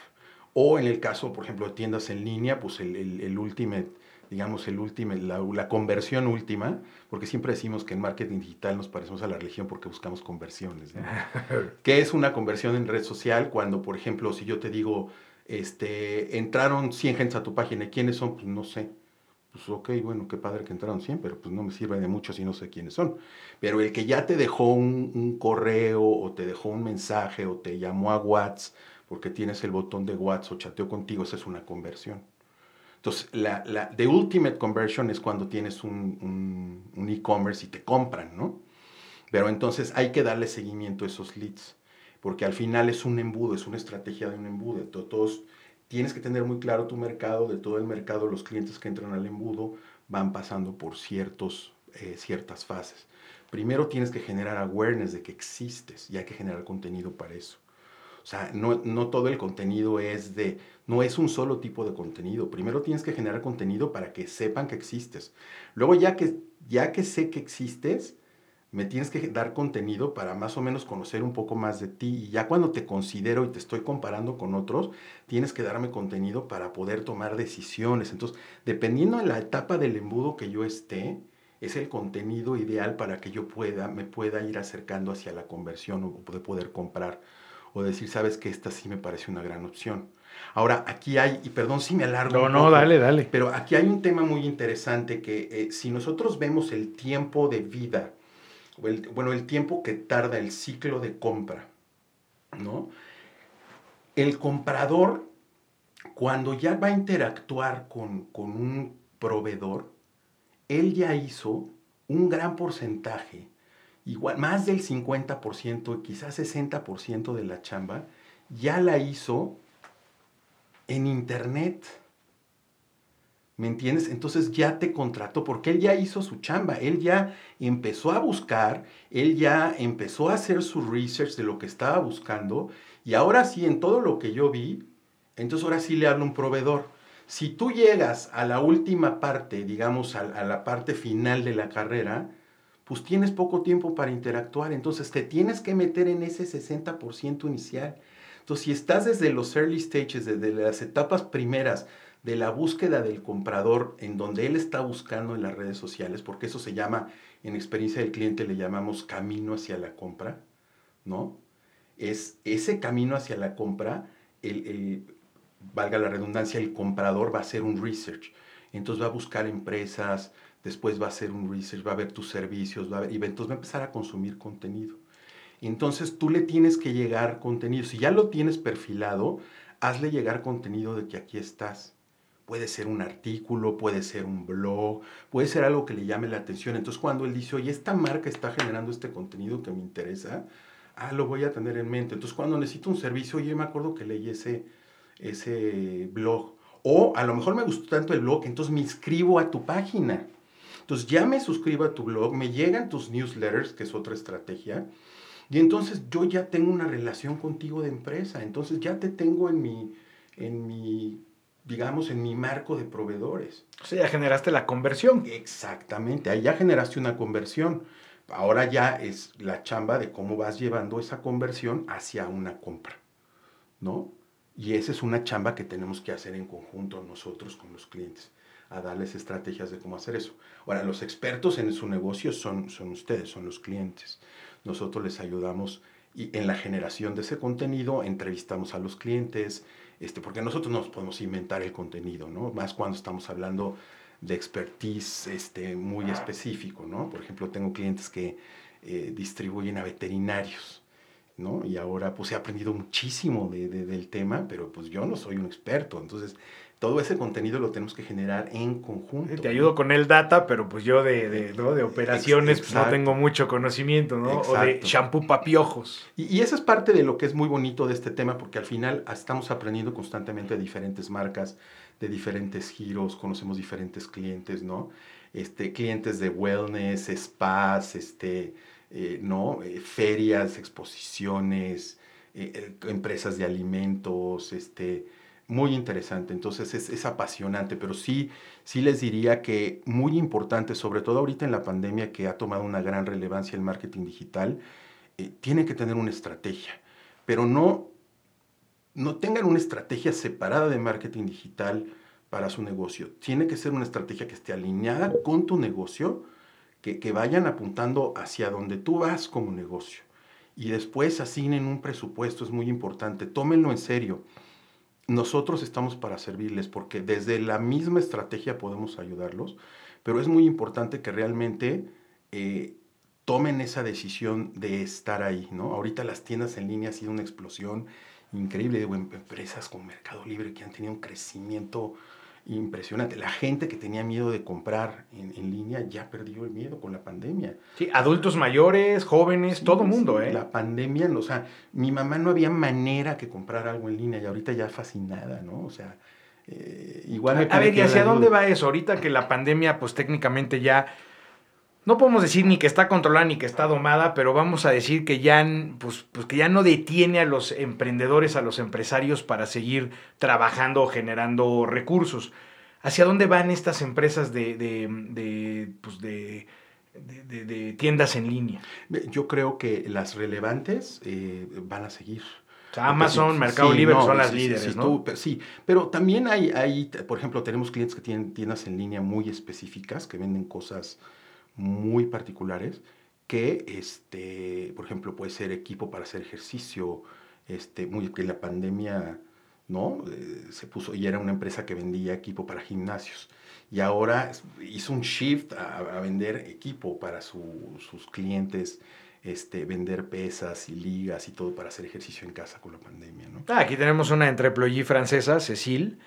O en el caso, por ejemplo, de tiendas en línea, pues el, el, ultimate digamos, el último, la, la, conversión última, porque siempre decimos que en marketing digital nos parecemos a la religión porque buscamos conversiones. ¿Qué es una conversión en red social? Cuando, por ejemplo, si yo te digo, este, entraron 100 gentes a tu página, ¿quiénes son? Pues no sé. Pues ok, bueno, qué padre que entraron 100, pero pues no me sirve de mucho si no sé quiénes son. Pero el que ya te dejó un, un correo o te dejó un mensaje o te llamó a WhatsApp porque tienes el botón de WhatsApp o chateó contigo, esa es una conversión. Entonces, la, la the ultimate conversion es cuando tienes un, un, e-commerce y te compran, ¿no? Pero entonces hay que darle seguimiento a esos leads, porque al final es un embudo, es una estrategia de un embudo. Todos, tienes que tener muy claro tu mercado, de todo el mercado, los clientes que entran al embudo van pasando por ciertos, eh, ciertas fases. Primero tienes que generar awareness de que existes y hay que generar contenido para eso. O sea, no, no, todo el contenido es de, no es un solo tipo de contenido. Primero tienes que generar contenido para que sepan que existes. Luego ya que, ya que sé que existes, me tienes que dar contenido para más o menos conocer un poco más de ti. Y ya cuando te considero y te estoy comparando con otros, tienes que darme contenido para poder tomar decisiones. Entonces, dependiendo de la etapa del embudo que yo esté, es el contenido ideal para que yo pueda, me pueda ir acercando hacia la conversión o de poder comprar o decir, sabes que esta sí me parece una gran opción. Ahora, aquí hay, y perdón si me alargo. No, no, dale, dale. Pero aquí hay un tema muy interesante que eh, si nosotros vemos el tiempo de vida, bueno, el tiempo que tarda el ciclo de compra, ¿no? El comprador, cuando ya va a interactuar con, con un proveedor, él ya hizo un gran porcentaje igual, más del 50%, quizás 60% de la chamba, ya la hizo en internet. ¿Me entiendes? Entonces ya te contrató porque él ya hizo su chamba, él ya empezó a buscar, él ya empezó a hacer su research de lo que estaba buscando y ahora sí, en todo lo que yo vi, entonces ahora sí le hablo un proveedor. Si tú llegas a la última parte, digamos a, a la parte final de la carrera, pues tienes poco tiempo para interactuar, entonces te tienes que meter en ese 60% inicial. Entonces, si estás desde los early stages, desde las etapas primeras de la búsqueda del comprador, en donde él está buscando en las redes sociales, porque eso se llama, en experiencia del cliente le llamamos camino hacia la compra, ¿no? Es ese camino hacia la compra, el, valga la redundancia, el comprador va a hacer un research. Entonces va a buscar empresas, después va a hacer un research, va a ver tus servicios, va a ver, y entonces va a empezar a consumir contenido. Entonces tú le tienes que llegar contenido. Si ya lo tienes perfilado, hazle llegar contenido de que aquí estás. Puede ser un artículo, puede ser un blog, puede ser algo que le llame la atención. Entonces cuando él dice, oye, esta marca está generando este contenido que me interesa, ah, lo voy a tener en mente. Entonces cuando necesito un servicio, oye, me acuerdo que leí ese, ese blog. O a lo mejor me gustó tanto el blog, entonces me inscribo a tu página. Entonces ya me suscribo a tu blog, me llegan tus newsletters, que es otra estrategia, y entonces yo ya tengo una relación contigo de empresa, entonces ya te tengo en mi, en mi digamos, en mi marco de proveedores. O sea, ya generaste la conversión. Exactamente, ahí ya generaste una conversión. Ahora ya es la chamba de cómo vas llevando esa conversión hacia una compra, ¿no? Y esa es una chamba que tenemos que hacer en conjunto nosotros con los clientes a darles estrategias de cómo hacer eso. Ahora, los expertos en su negocio son, son ustedes, son los clientes. Nosotros les ayudamos y en la generación de ese contenido, entrevistamos a los clientes, este, porque nosotros no nos podemos inventar el contenido, ¿no? Más cuando estamos hablando de expertise este, muy específico, ¿no? Por ejemplo, tengo clientes que eh, distribuyen a veterinarios, ¿no? Y ahora pues he aprendido muchísimo de, del tema, pero pues yo no soy un experto, entonces todo ese contenido lo tenemos que generar en conjunto. Te ayudo con el data, pero pues yo de, de, ¿no? de operaciones pues, no tengo mucho conocimiento, ¿no? O de shampoo papiojos. Y, y esa es parte de lo que es muy bonito de este tema, porque al final estamos aprendiendo constantemente de diferentes marcas, de diferentes giros, conocemos diferentes clientes, ¿no? Este, clientes de wellness, spas, este, eh, ¿no? Eh, ferias, exposiciones, eh, empresas de alimentos, este, muy interesante, entonces es, apasionante, pero sí, sí les diría que muy importante, sobre todo ahorita en la pandemia que ha tomado una gran relevancia el marketing digital, eh, tienen que tener una estrategia, pero no, no tengan una estrategia separada de marketing digital para su negocio. Tiene que ser una estrategia que esté alineada con tu negocio, que, que vayan apuntando hacia donde tú vas como negocio. Y después asignen un presupuesto, es muy importante. Tómenlo en serio. Nosotros estamos para servirles porque desde la misma estrategia podemos ayudarlos, pero es muy importante que realmente eh, tomen esa decisión de estar ahí, ¿no? Ahorita las tiendas en línea ha sido una explosión increíble de empresas como Mercado Libre que han tenido un crecimiento impresionante. La gente que tenía miedo de comprar en, línea ya perdió el miedo con la pandemia. Sí, adultos mayores, jóvenes, todo el mundo, ¿eh? La pandemia, o sea, mi mamá no había manera que comprar algo en línea y ahorita ya fascinada, ¿no? O sea, eh, igual... A ver, ¿y hacia dónde va eso? Ahorita que la pandemia, pues técnicamente ya no podemos decir ni que está controlada ni que está domada, pero vamos a decir que ya, pues, pues, que ya no detiene a los emprendedores, a los empresarios para seguir trabajando o generando recursos. ¿Hacia dónde van estas empresas de, de, pues de, de tiendas en línea? Yo creo que las relevantes eh, van a seguir. Amazon, Mercado Libre son las líderes, ¿no? sí, pero también hay, hay, por ejemplo, tenemos clientes que tienen tiendas en línea muy específicas, que venden cosas muy particulares que, este, por ejemplo, puede ser equipo para hacer ejercicio, este, muy, que la pandemia, ¿no? Eh, se puso, y era una empresa que vendía equipo para gimnasios. Y ahora hizo un shift a, vender equipo para sus clientes, este, vender pesas y ligas y todo para hacer ejercicio en casa con la pandemia, ¿no? Ah, aquí tenemos una entreployee francesa, Cecil,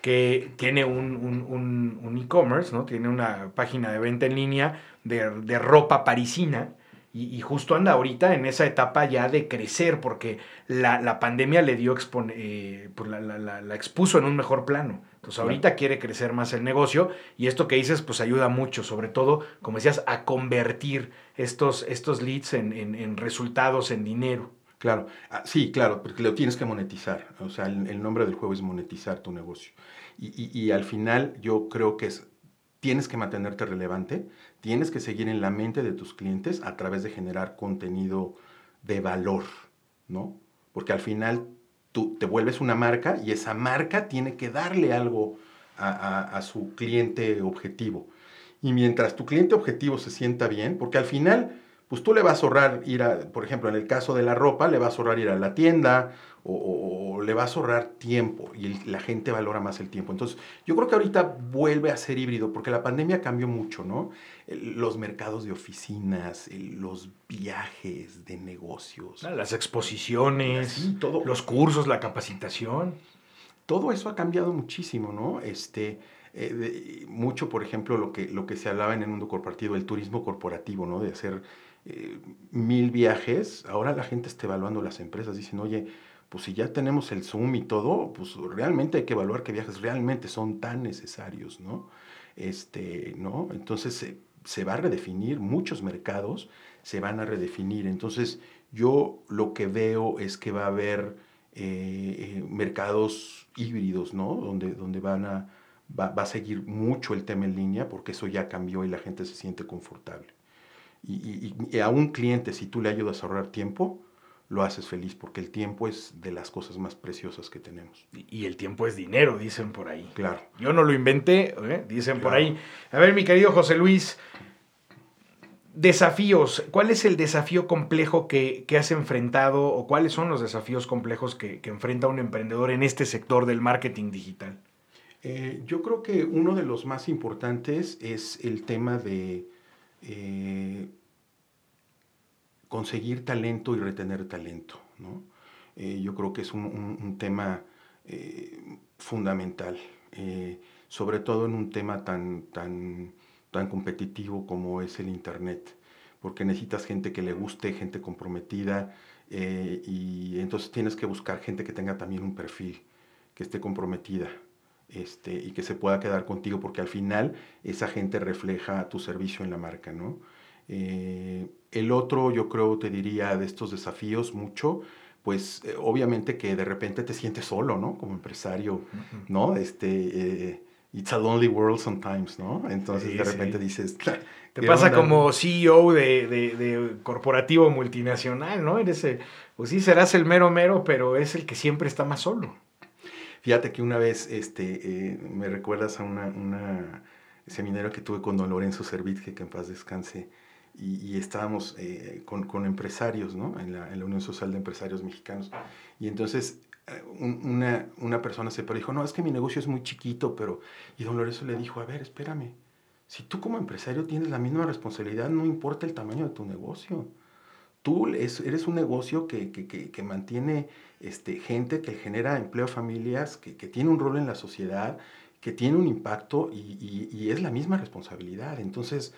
que tiene un, e-commerce, ¿no? Tiene una página de venta en línea de, ropa parisina. Y, justo anda ahorita en esa etapa ya de crecer, porque la, pandemia le dio, eh, pues la, expuso en un mejor plano. Entonces ahorita quiere crecer más el negocio y esto que dices pues ayuda mucho, sobre todo, como decías, a convertir estos, estos leads en, en resultados, en dinero. Claro, ah, sí, claro, porque lo tienes que monetizar. O sea, el, nombre del juego es monetizar tu negocio. Y, al final yo creo que es, tienes que mantenerte relevante, tienes que seguir en la mente de tus clientes a través de generar contenido de valor, ¿no? Porque al final tú te vuelves una marca y esa marca tiene que darle algo a su cliente objetivo. Y mientras tu cliente objetivo se sienta bien, porque al final pues tú le vas a ahorrar ir a, por ejemplo, en el caso de la ropa, le vas a ahorrar ir a la tienda o, le vas a ahorrar tiempo y la gente valora más el tiempo. Entonces, yo creo que ahorita vuelve a ser híbrido porque la pandemia cambió mucho, ¿no? Los mercados de oficinas, los viajes de negocios. Ah, las exposiciones, todo. los cursos, la capacitación. Todo eso ha cambiado muchísimo, ¿no? Este, eh, mucho, por ejemplo, lo que, lo que se hablaba en el mundo corporativo, el turismo corporativo, ¿no? De hacer eh, mil viajes, ahora la gente está evaluando las empresas, dicen, oye, pues si ya tenemos el Zoom y todo, pues realmente hay que evaluar qué viajes realmente son tan necesarios, ¿no? Este, ¿no? Entonces se, va a redefinir, muchos mercados se van a redefinir. Entonces yo lo que veo es que va a haber eh, eh, mercados híbridos, ¿no? Donde, donde van a, va, va a seguir mucho el tema en línea porque eso ya cambió y la gente se siente confortable. Y, a un cliente, si tú le ayudas a ahorrar tiempo, lo haces feliz, porque el tiempo es de las cosas más preciosas que tenemos. Y el tiempo es dinero, dicen por ahí. Claro. Yo no lo inventé, ¿eh? dicen por ahí. A ver, mi querido José Luis, desafíos. ¿Cuál es el desafío complejo que, has enfrentado o cuáles son los desafíos complejos que, enfrenta un emprendedor en este sector del marketing digital? Eh, yo creo que uno de los más importantes es el tema de eh, conseguir talento y retener talento. ¿no? Eh, yo creo que es un, tema eh, fundamental, sobre todo en un tema tan, tan, tan competitivo como es el Internet, porque necesitas gente que le guste, gente comprometida, y entonces tienes que buscar gente que tenga también un perfil, que esté comprometida. Este, y que se pueda quedar contigo, porque al final esa gente refleja tu servicio en la marca, ¿no? Eh, el otro, yo creo, te diría, de estos desafíos mucho, pues eh, obviamente que de repente te sientes solo, ¿no? Como empresario, ¿no? Este, eh, it's a lonely world sometimes, ¿no? Entonces de repente dices... Te pasa como CEO de, de, de, corporativo multinacional, ¿no? Eres, pues sí, serás el mero mero, pero es el que siempre está más solo. Fíjate que una vez este, eh, me recuerdas a una, una, seminario que tuve con don Lorenzo Servitje, que en paz descanse, y, estábamos eh, con, con, empresarios, ¿no? En la, en la, Unión Social de Empresarios Mexicanos. Y entonces eh, una, una, persona se dijo, no, es que mi negocio es muy chiquito, pero... Y don Lorenzo le dijo, a ver, espérame, si tú como empresario tienes la misma responsabilidad, no importa el tamaño de tu negocio. Tú eres un negocio que, que, que, mantiene este, gente, que genera empleo a familias, que, tiene un rol en la sociedad, que tiene un impacto y, y, es la misma responsabilidad. Entonces,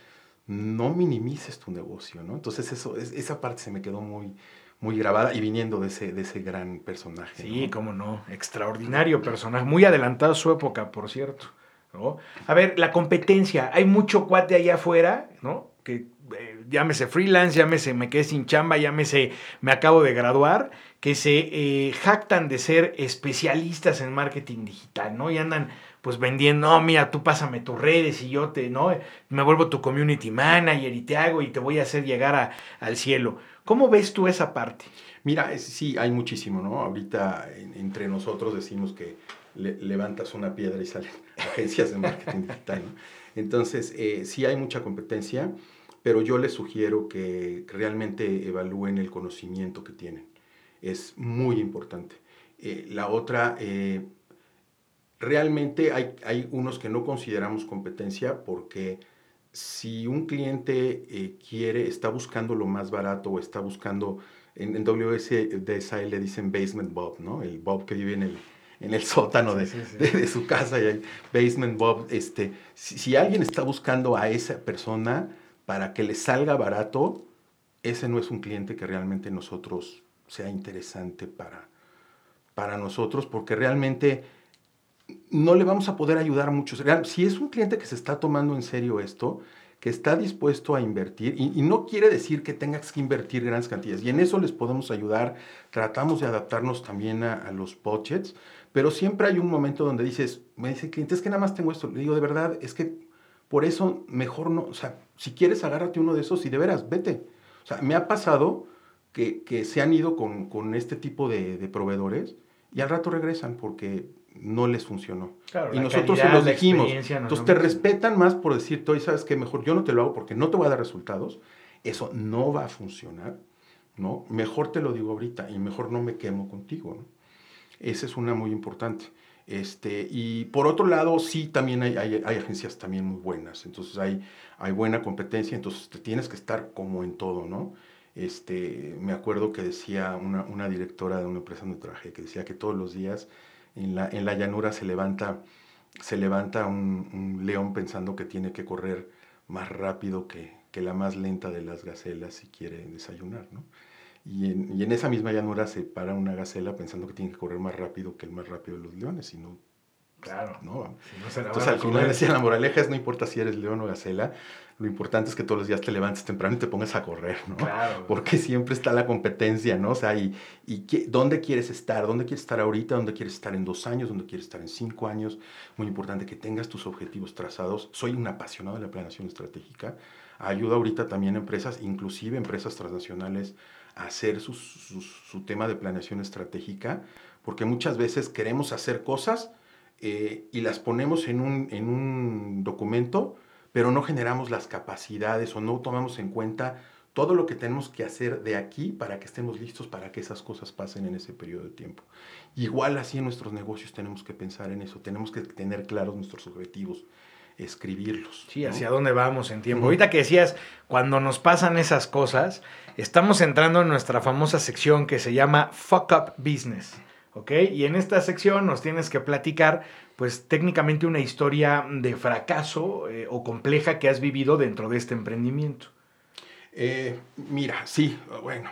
no minimices tu negocio, ¿no? Entonces, eso, esa parte se me quedó muy, muy grabada y viniendo de ese, de ese gran personaje. Sí, cómo no. Extraordinario personaje. Muy adelantado a su época, por cierto. ¿no? A ver, la competencia. Hay mucho cuate allá afuera, ¿no? Que eh, llámese freelance, llámese me quedé sin chamba, llámese me acabo de graduar, que se eh, jactan de ser especialistas en marketing digital, ¿no? Y andan pues vendiendo, no, mira, tú pásame tus redes y yo te, ¿no? Me vuelvo tu community manager y te hago y te voy a hacer llegar al cielo. ¿Cómo ves tú esa parte? Mira, sí, hay muchísimo, ¿no? Ahorita entre nosotros decimos que levantas una piedra y salen agencias de marketing digital, ¿no? Entonces, eh, sí hay mucha competencia pero yo les sugiero que realmente evalúen el conocimiento que tienen. Es muy importante. Eh, la otra, eh, realmente hay, hay, unos que no consideramos competencia porque si un cliente eh, quiere, está buscando lo más barato o está buscando, en, en WSDSI le dicen basement Bob, ¿no? El Bob que vive en el, en el sótano de, de, su casa y hay basement Bob. Este, si, si, alguien está buscando a esa persona, para que le salga barato, ese no es un cliente que realmente nosotros sea interesante para, para nosotros, porque realmente no le vamos a poder ayudar mucho. Si es un cliente que se está tomando en serio esto, que está dispuesto a invertir, y, no quiere decir que tengas que invertir grandes cantidades, y en eso les podemos ayudar, tratamos de adaptarnos también a, los budgets, pero siempre hay un momento donde dices, me dice cliente, es que nada más tengo esto, le digo, de verdad, es que por eso, mejor no, o sea, si quieres, agárrate uno de esos y de veras, vete. O sea, me ha pasado que, se han ido con, este tipo de, proveedores y al rato regresan porque no les funcionó. y nosotros se los dijimos. Entonces te respetan más por decir, tú sabes que mejor yo no te lo hago porque no te voy a dar resultados. Eso no va a funcionar, ¿no? Mejor te lo digo ahorita y mejor no me quemo contigo, ¿no? Esa es una muy importante. Este, y por otro lado, sí, también hay, hay, agencias también muy buenas, entonces hay, hay buena competencia, entonces te tienes que estar como en todo, ¿no? Este, me acuerdo que decía una, una directora de una empresa donde trabajé, que decía que todos los días en la, en la llanura se levanta, se levanta un, un, león pensando que tiene que correr más rápido que, que la más lenta de las gacelas si quiere desayunar, ¿no? Y en, esa misma llanura se para una gacela pensando que tiene que correr más rápido que el más rápido de los leones, y no. Claro. No, Entonces al final decía la moraleja es no importa si eres león o gacela, lo importante es que todos los días te levantes temprano y te pongas a correr, ¿no? Claro. Porque siempre está la competencia, ¿no? O sea, y, y dónde quieres estar, dónde quieres estar ahorita, dónde quieres estar en dos años, dónde quieres estar en cinco años. Muy importante que tengas tus objetivos trazados. Soy un apasionado de la planeación estratégica. Ayuda ahorita también a empresas, inclusive empresas transnacionales, hacer su, tema de planeación estratégica, porque muchas veces queremos hacer cosas eh, y las ponemos en un, en un documento, pero no generamos las capacidades o no tomamos en cuenta todo lo que tenemos que hacer de aquí para que estemos listos para que esas cosas pasen en ese periodo de tiempo. Igual así en nuestros negocios tenemos que pensar en eso, tenemos que tener claros nuestros objetivos, escribirlos. Sí, hacia dónde vamos en tiempo. Ahorita que decías, cuando nos pasan esas cosas, estamos entrando en nuestra famosa sección que se llama Fuck Up Business. ¿Ok? Y en esta sección nos tienes que platicar, pues técnicamente una historia de fracaso eh, o compleja que has vivido dentro de este emprendimiento. Eh, mira, sí, bueno,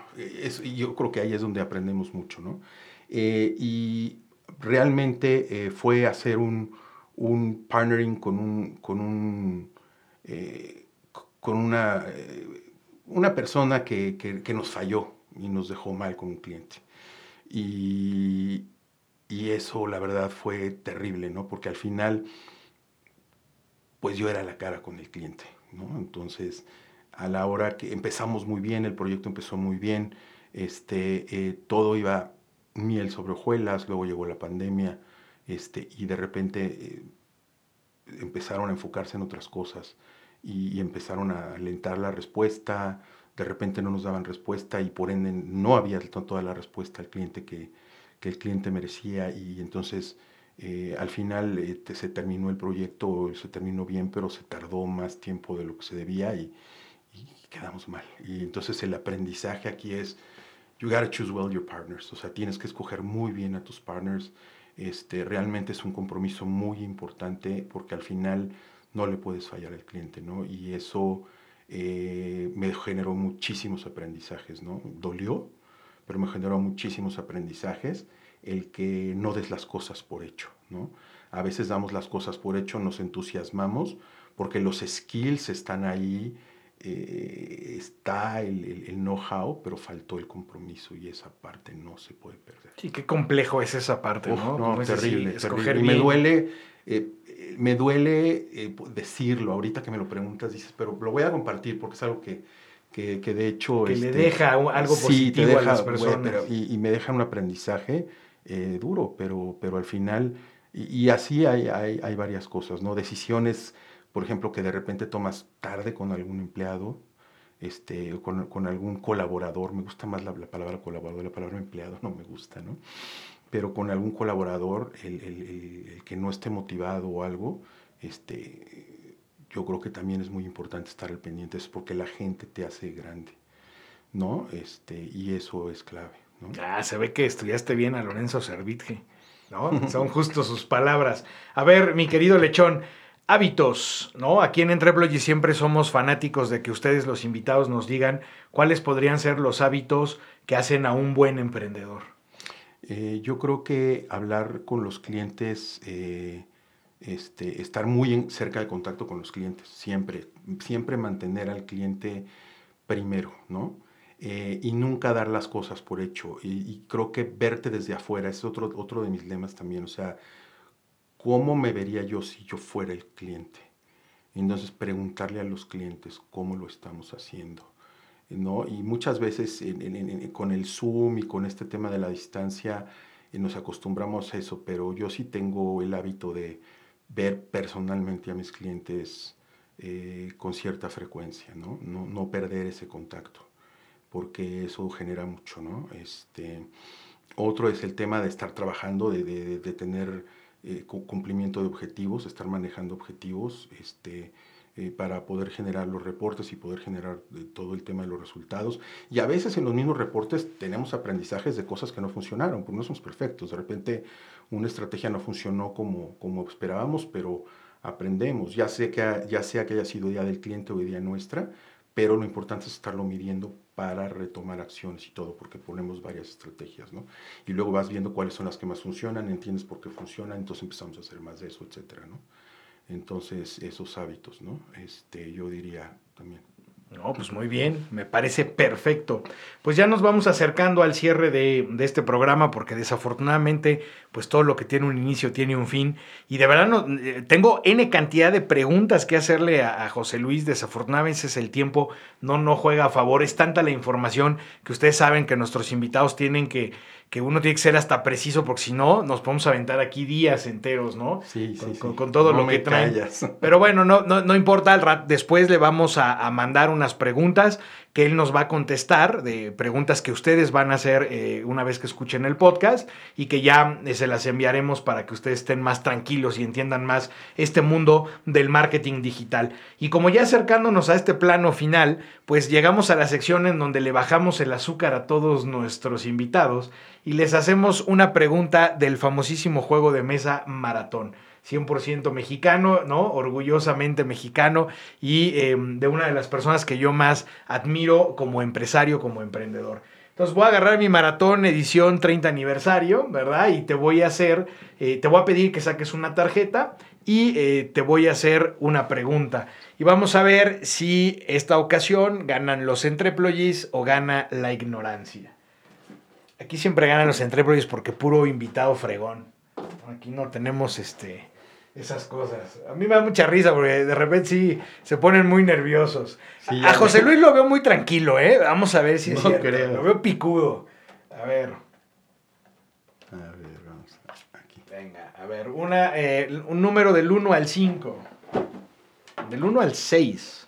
yo creo que ahí es donde aprendemos mucho, ¿no? Eh, y realmente fue hacer un, un partnering con un, con un, eh, con una, eh, una persona que, que, nos falló y nos dejó mal con un cliente. Y, y, eso, la verdad, fue terrible, ¿no? Porque al final, pues yo era la cara con el cliente, ¿no? Entonces, a la hora que empezamos muy bien, el proyecto empezó muy bien, este, eh, todo iba miel sobre hojuelas, luego llegó la pandemia, este, y de repente eh, empezaron a enfocarse en otras cosas y, empezaron a alentar la respuesta, de repente no nos daban respuesta y por ende no había toda la respuesta al cliente que, el cliente merecía y entonces eh, al final eh, se terminó el proyecto, se terminó bien, pero se tardó más tiempo de lo que se debía y, quedamos mal. Y entonces el aprendizaje aquí es, you gotta choose well your partners, o sea, tienes que escoger muy bien a tus partners. Este, realmente es un compromiso muy importante porque al final no le puedes fallar al cliente, ¿no? Y eso eh, me generó muchísimos aprendizajes, ¿no? Dolió, pero me generó muchísimos aprendizajes el que no des las cosas por hecho, ¿no? A veces damos las cosas por hecho, nos entusiasmamos, porque los skills están ahí, eh, está el, el, know-how, pero faltó el compromiso y esa parte no se puede perder. Sí, qué complejo es esa parte, ¿no? no terrible, terrible. Y me duele, eh, me duele eh, decirlo, ahorita que me lo preguntas, dices, pero lo voy a compartir porque es algo que, que, que de hecho... Que le este, deja algo positivo a las personas. y, y, me deja un aprendizaje duro, pero, pero al final, y, así hay, hay, hay, varias cosas, ¿no? Decisiones, por ejemplo, que de repente tomas tarde con algún empleado, este, con, con algún colaborador, me gusta más la, palabra colaborador, la palabra empleado no me gusta, ¿no? Pero con algún colaborador, el, el, el, que no esté motivado o algo, este, yo creo que también es muy importante estar al pendiente, es porque la gente te hace grande, ¿no? Este, y eso es clave. Ah, se ve que estudiaste bien a Lorenzo Servitje, ¿no? Son justo sus palabras. A ver, mi querido Lechón, hábitos, ¿no? Aquí en Entreplogy siempre somos fanáticos de que ustedes, los invitados, nos digan cuáles podrían ser los hábitos que hacen a un buen emprendedor. Eh, yo creo que hablar con los clientes, eh, este, estar muy cerca de contacto con los clientes, siempre, siempre mantener al cliente primero, ¿no? Eh, y nunca dar las cosas por hecho. Y, creo que verte desde afuera es otro, otro de mis lemas también. O sea, ¿cómo me vería yo si yo fuera el cliente? Entonces, preguntarle a los clientes cómo lo estamos haciendo. ¿no? Y muchas veces con el Zoom y con este tema de la distancia eh, nos acostumbramos a eso, pero yo sí tengo el hábito de ver personalmente a mis clientes eh, con cierta frecuencia, ¿no? ¿no? No perder ese contacto porque eso genera mucho, ¿no? Este, otro es el tema de estar trabajando, de, de, tener eh, cumplimiento de objetivos, estar manejando objetivos, este, eh, para poder generar los reportes y poder generar eh, todo el tema de los resultados. Y a veces en los mismos reportes tenemos aprendizajes de cosas que no funcionaron, porque no somos perfectos. De repente una estrategia no funcionó como, como esperábamos, pero aprendemos, ya, sé que, ya sea que haya sido día del cliente o día nuestra, pero lo importante es estarlo midiendo para retomar acciones y todo, porque ponemos varias estrategias, ¿no? Y luego vas viendo cuáles son las que más funcionan, entiendes por qué funcionan, entonces empezamos a hacer más de eso, etcétera, ¿no? Entonces, esos hábitos, ¿no? Este, yo diría también. No, pues muy bien, me parece perfecto. Pues ya nos vamos acercando al cierre de, este programa porque desafortunadamente pues todo lo que tiene un inicio tiene un fin. Y de verdad no, eh, tengo N cantidad de preguntas que hacerle a, a, José Luis, desafortunadamente es el tiempo no, no juega a favor, es tanta la información que ustedes saben que nuestros invitados tienen que que uno tiene que ser hasta preciso, porque si no, nos podemos aventar aquí días enteros, ¿no? Sí, sí, con, con, todo lo que traen. Pero bueno, no, no, no importa, después le vamos a, a mandar unas preguntas que él nos va a contestar, de preguntas que ustedes van a hacer eh, una vez que escuchen el podcast y que ya eh, se las enviaremos para que ustedes estén más tranquilos y entiendan más este mundo del marketing digital. Y como ya acercándonos a este plano final, pues llegamos a la sección en donde le bajamos el azúcar a todos nuestros invitados y les hacemos una pregunta del famosísimo juego de mesa maratón. 100% mexicano, ¿no? Orgullosamente mexicano y em, de una de las personas que yo más admiro como empresario, como emprendedor. Entonces voy a agarrar mi maratón edición 30 aniversario, ¿verdad? Y te voy a hacer, eh, te voy a pedir que saques una tarjeta y eh, te voy a hacer una pregunta. Y vamos a ver si esta ocasión ganan los entreployees o gana la ignorancia. Aquí siempre ganan los entreployees porque puro invitado fregón. Aquí no tenemos este esas cosas. A mí me da mucha risa porque de repente sí se ponen muy nerviosos. a José Luis lo veo muy tranquilo, ¿eh? Vamos a ver si es cierto. Lo veo picudo. A ver. A ver, vamos aquí. Venga, a ver, una, eh, un número del 1 al 5. Del 1 al 6.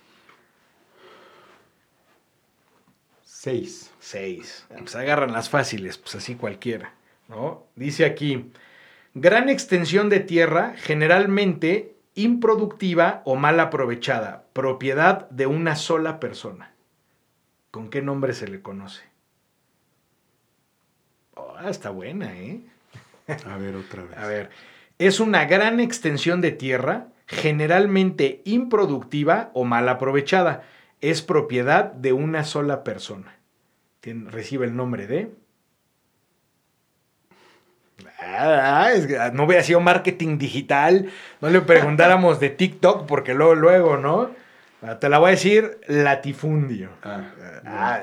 6. 6. Pues agarran las fáciles, pues así cualquiera. ¿no? Dice aquí, gran extensión de tierra, generalmente improductiva o mal aprovechada, propiedad de una sola persona. ¿Con qué nombre se le conoce? Oh, está buena, ¿eh? A ver, otra vez. A ver, es una gran extensión de tierra, generalmente improductiva o mal aprovechada. Es propiedad de una sola persona. recibe el nombre de... Ah, no hubiera sido marketing digital, no le preguntáramos de TikTok porque luego, luego, ¿no? Ah, te la voy a decir latifundio. Ah, ah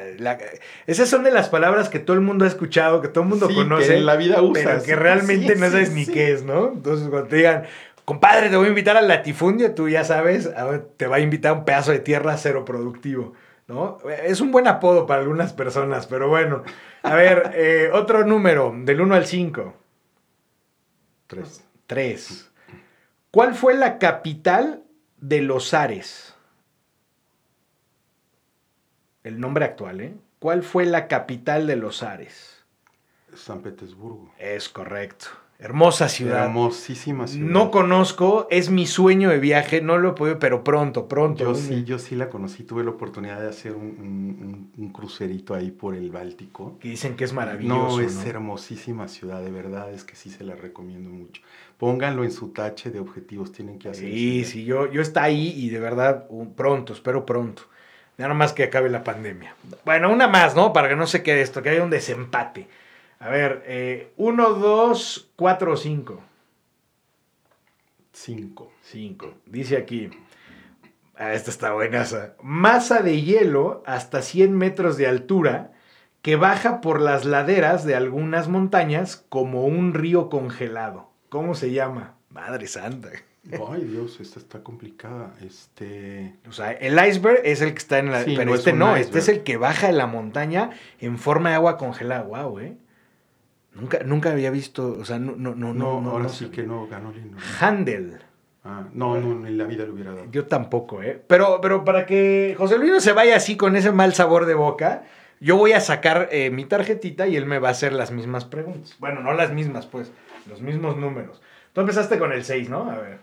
esas son de las palabras que todo el mundo ha escuchado, que todo el mundo conoce. Que en la vida usa. Pero que realmente no sabes ni qué es, ¿no? Entonces, cuando te digan, compadre, te voy a invitar al latifundio, tú ya sabes, te va a invitar un pedazo de tierra cero productivo, ¿no? Es un buen apodo para algunas personas, pero bueno. A ver, eh, otro número, del 1 al 5. 3. 3. ¿Cuál fue la capital de los Ares? el nombre actual, ¿eh? ¿Cuál fue la capital de los Ares? San Petersburgo. Es correcto. Hermosa ciudad. Hermosísima ciudad. No conozco, es mi sueño de viaje, no lo he podido, pero pronto, pronto. Yo sí, yo sí la conocí, tuve la oportunidad de hacer un, crucerito ahí por el Báltico. Que dicen que es maravilloso. No, es hermosísima ciudad, de verdad, es que sí se la recomiendo mucho. Pónganlo en su tache de objetivos, tienen que hacer Sí, sí, yo, yo está ahí y de verdad, pronto, espero pronto. Nada más que acabe la pandemia. Bueno, una más, ¿no? Para que no se quede esto, que haya un desempate. A ver, eh, uno, dos, cuatro o cinco. Cinco. Cinco. Dice aquí. Ah, esta está buenaza. Masa de hielo hasta 100 metros de altura que baja por las laderas de algunas montañas como un río congelado. ¿Cómo se llama? Madre santa. Ay, Dios, esta está complicada. Este. O sea, el iceberg es el que está en la. pero este no, este es el que baja de la montaña en forma de agua congelada. Wow, eh. Nunca, nunca había visto. O sea, no, no, no. No, ahora sí que no ganó Handel. Ah, no, no, en la vida lo hubiera dado. Yo tampoco, ¿eh? Pero, pero para que José Luis no se vaya así con ese mal sabor de boca, yo voy a sacar eh, mi tarjetita y él me va a hacer las mismas preguntas. Bueno, no las mismas, pues, los mismos números. Tú empezaste con el 6, ¿no? A ver.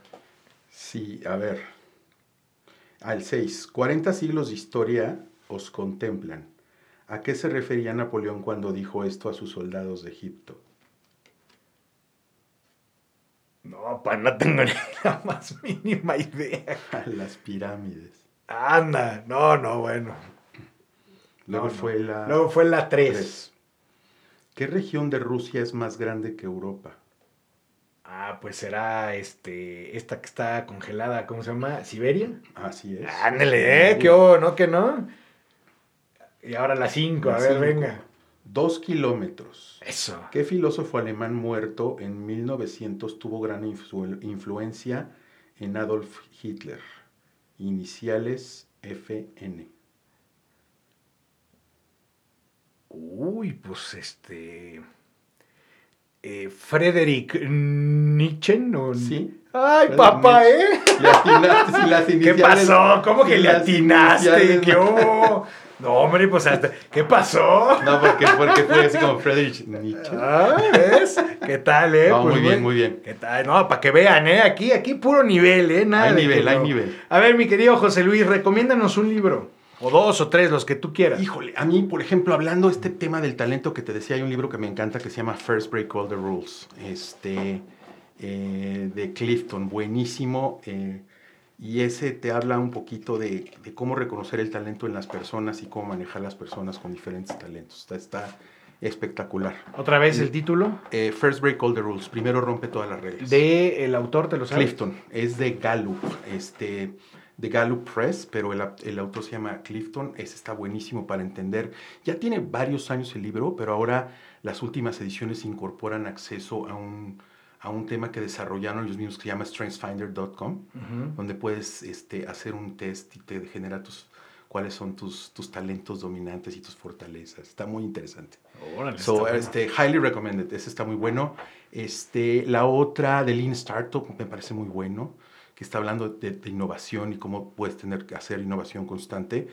Sí, a ver. Al 6. 40 siglos de historia os contemplan. ¿A qué se refería Napoleón cuando dijo esto a sus soldados de Egipto? No, pues no tengo ni la más mínima idea. A las pirámides. Anda, no, no, bueno. Luego fue la. Luego fue la 3. ¿Qué región de Rusia es más grande que Europa? Ah, pues será este, esta que está congelada, ¿cómo se llama? ¿Siberia? Así es. Ándale, ¿eh? ¿Qué hubo? ¿No que no? Y ahora la 5, a ver, venga. Dos kilómetros. Eso. ¿Qué filósofo alemán muerto en 1900 tuvo gran influencia en Adolf Hitler? Iniciales FN. Uy, pues este eh, Frederick Nietzsche, ¿no? Sí. Ay, papá, ¿eh? Le atinaste, las ¿Qué pasó? ¿Cómo que le atinaste? ¿Qué hubo? No, hombre, pues hasta, ¿qué pasó? No, porque, porque fue así como Friedrich Nietzsche. Ah, ¿ves? ¿Qué tal, eh? No, pues muy bien, muy bien. ¿Qué tal? No, para que vean, ¿eh? Aquí, aquí puro nivel, ¿eh? Nada hay nivel, hay nivel. A ver, mi querido José Luis, recomiéndanos un libro. O dos o tres, los que tú quieras. Híjole, a mí, por ejemplo, hablando de este tema del talento que te decía, hay un libro que me encanta que se llama First Break All the Rules, este, eh, de Clifton, buenísimo. Eh, y ese te habla un poquito de, cómo reconocer el talento en las personas y cómo manejar las personas con diferentes talentos. Está, está espectacular. ¿Otra vez el título? Eh, First Break All the Rules. Primero rompe todas las reglas. ¿De el autor, te lo sabes? Clifton. Es de Gallup. Este de Gallup Press, pero el, autor se llama Clifton. Ese está buenísimo para entender. Ya tiene varios años el libro, pero ahora las últimas ediciones incorporan acceso a un, a un tema que desarrollaron ellos mismos que se llama strengthsfinder.com, donde puedes este, hacer un test y te genera tus cuáles son tus, tus talentos dominantes y tus fortalezas. Está muy interesante. Órale, So, bueno. este, highly recommended. Ese está muy bueno. Este, la otra de Lean Startup me parece muy bueno, que está hablando de, de innovación y cómo puedes tener que hacer innovación constante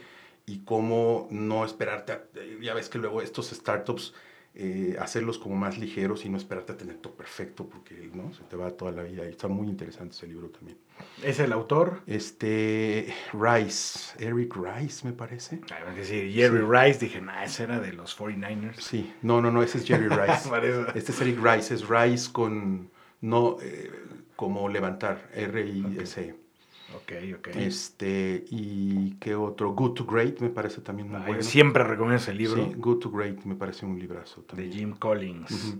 y cómo no esperarte. a- ya ves que luego estos startups eh, hacerlos como más ligeros y no esperarte a tener todo perfecto porque no se te va toda la vida. Y está muy interesante ese libro también. ¿Es el autor? Este Rice, Eric Rice me parece. Iba a decir Jerry Sí. Rice. Dije, nah, ese era de los 49ers. Sí, no, no, no, ese es Jerry Rice. Este es Eric Rice, es Rice con no eh, como levantar, R-I-S-E. Ok, ok. Este, y qué otro, Good to Great me parece también muy Ay, bueno. Siempre recomiendo ese libro Sí, Good to Great me parece un librazo de también. Jim Collins.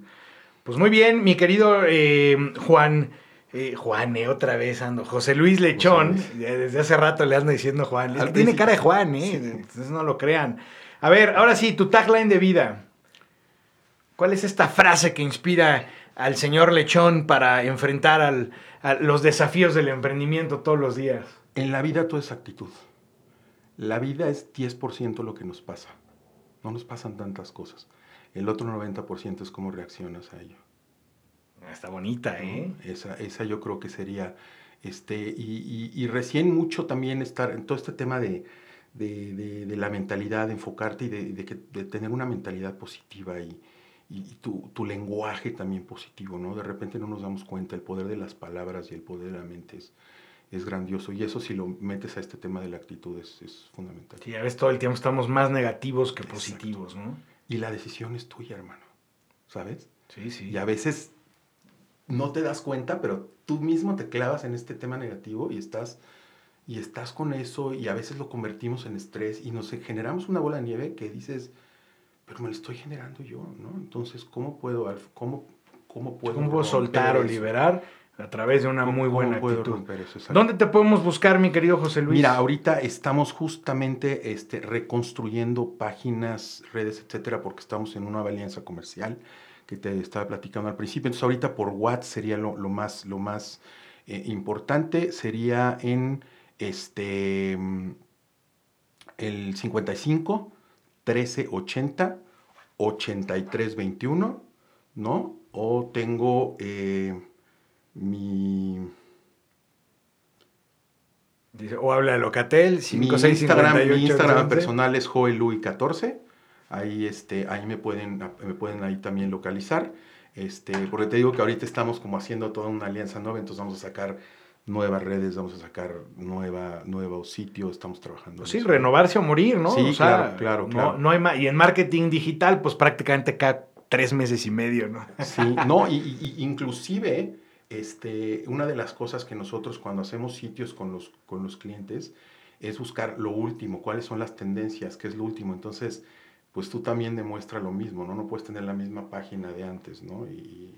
Pues muy bien, mi querido eh, Juan. eh, Juan, eh, otra vez ando. José Luis Lechón, José Luis. ya desde hace rato le ando diciendo Juan. Es Al que tiene cara de Juan, ¿eh? Sí. Entonces no lo crean. A ver, ahora sí, tu tagline de vida. ¿Cuál es esta frase que inspira al señor Lechón para enfrentar al- a los desafíos del emprendimiento todos los días? En la vida todo es actitud. La vida es 10% lo que nos pasa. No nos pasan tantas cosas. El otro 90% es cómo reaccionas a ello. Está bonita, ¿eh? ¿no? Esa, esa yo creo que sería, este, y, y- y recién mucho también estar en todo este tema de, de- de- de la mentalidad, de enfocarte y de, de que- de tener una mentalidad positiva y, y- y tu, tu lenguaje también positivo, ¿no? De repente no nos damos cuenta, el poder de las palabras y el poder de la mente es, es grandioso y eso si lo metes a este tema de la actitud es, es fundamental. Sí, a veces todo el tiempo estamos más negativos que Exacto. positivos, ¿no? Y la decisión es tuya, hermano, ¿sabes? Sí, sí. Y a veces no te das cuenta, pero tú mismo te clavas en este tema negativo y estás, y estás con eso y a veces lo convertimos en estrés y nos generamos una bola de nieve que dices, pero me lo estoy generando yo, ¿no? Entonces, ¿cómo puedo? ¿Cómo, cómo puedo, ¿Cómo puedo soltar o liberar a través de una ¿Cómo- muy buena actitud? eso? ¿Dónde te podemos buscar, mi querido José Luis? Mira, ahorita estamos justamente este, reconstruyendo páginas, redes, etcétera, porque estamos en una alianza comercial que te estaba platicando al principio. Entonces, ahorita por WhatsApp sería lo, lo más, lo más eh, importante. Sería en este mm, el 55 13 80 83 21, ¿no? O tengo eh, mi. Dice, o habla de Locatel, Mi 56 Instagram, mi 58, Instagram 11. personal es joelui14. Ahí, este, ahí me pueden, me pueden ahí también localizar. Este, porque te digo que ahorita estamos como haciendo toda una alianza nueva, entonces vamos a sacar nuevas redes, vamos a sacar nueva, nuevos sitios, estamos trabajando. Pues sí, eso. renovarse o morir, ¿no? Sí, O sea, claro, claro, no- claro. No, hay y en marketing digital, pues prácticamente cada tres meses y medio, ¿no? Sí, no, y, y- y inclusive, este, una de las cosas que nosotros cuando hacemos sitios con los, con los clientes es buscar lo último, cuáles son las tendencias, qué es lo último. Entonces, pues tú también demuestra lo mismo, ¿no? No puedes tener la misma página de antes, ¿no? Y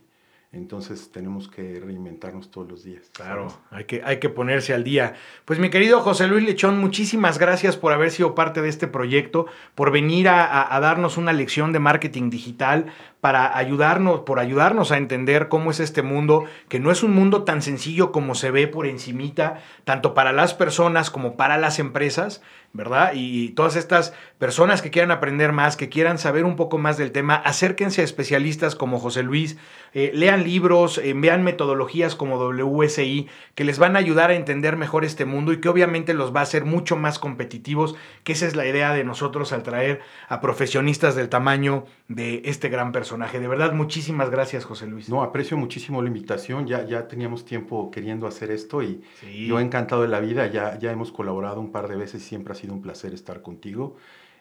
entonces tenemos que reinventarnos todos los días. Claro, hay que, hay que ponerse al día. Pues mi querido José Luis Lechón, muchísimas gracias por haber sido parte de este proyecto, por venir a- a darnos una lección de marketing digital, para ayudarnos, por ayudarnos a entender cómo es este mundo, que no es un mundo tan sencillo como se ve por encimita, tanto para las personas como para las empresas, ¿verdad? Y todas estas personas que quieran aprender más, que quieran saber un poco más del tema, acérquense a especialistas como José Luis, eh, lean libros, eh, vean metodologías como WSI, que les van a ayudar a entender mejor este mundo y que obviamente los va a hacer mucho más competitivos, que esa es la idea de nosotros al traer a profesionistas del tamaño de este gran personaje. De verdad, muchísimas gracias, José Luis. No, aprecio muchísimo la invitación, ya, ya teníamos tiempo queriendo hacer esto y Sí. yo encantado de la vida, ya, ya hemos colaborado un par de veces, siempre ha sido un placer estar contigo.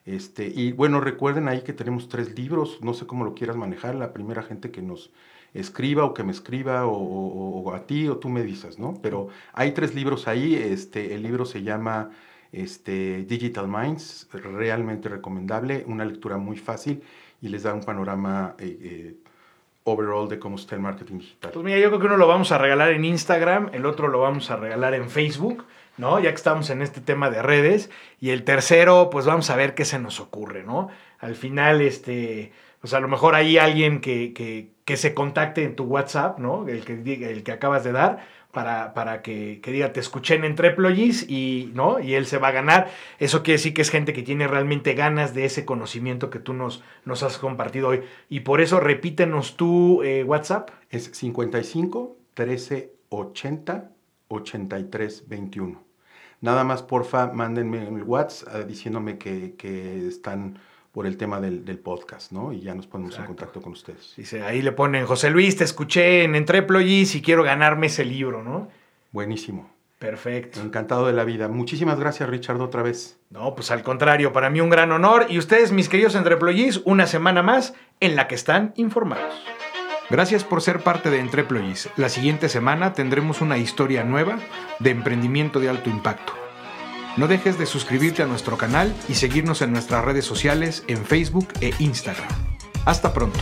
Este, y bueno, recuerden ahí que tenemos tres libros, no sé cómo lo quieras manejar, la primera gente que nos escriba o que me escriba o, o- o a ti o tú me dices, ¿no? Pero hay tres libros ahí, este, el libro se llama este, Digital Minds, realmente recomendable, una lectura muy fácil y les da un panorama eh, eh, overall de cómo está el marketing digital. Pues mira, yo creo que uno lo vamos a regalar en Instagram, el otro lo vamos a regalar en Facebook, ¿no? Ya que estamos en este tema de redes. Y el tercero, pues vamos a ver qué se nos ocurre, ¿no? Al final, este, pues a lo mejor hay alguien que, que, que se contacte en tu WhatsApp, ¿no? El que, el que acabas de dar, para, para que, que, diga, te escuché en Entreployees y, ¿no? y él se va a ganar. Eso quiere decir que es gente que tiene realmente ganas de ese conocimiento que tú nos, nos has compartido hoy. Y por eso repítenos tu eh, WhatsApp. Es 55 13 80 83 21. Nada más, porfa, mándenme el WhatsApp eh, diciéndome que, que están por el tema del, del, podcast, ¿no? Y ya nos ponemos en contacto con ustedes. Dice, ahí le ponen, José Luis, te escuché en Entreployees y quiero ganarme ese libro, ¿no? Buenísimo. Perfecto. Encantado de la vida. Muchísimas gracias, Richard, otra vez. No, pues al contrario, para mí un gran honor. Y ustedes, mis queridos Entreployees, una semana más en la que están informados. Gracias por ser parte de Entreployees. La siguiente semana tendremos una historia nueva de emprendimiento de alto impacto. No dejes de suscribirte a nuestro canal y seguirnos en nuestras redes sociales en Facebook e Instagram. Hasta pronto.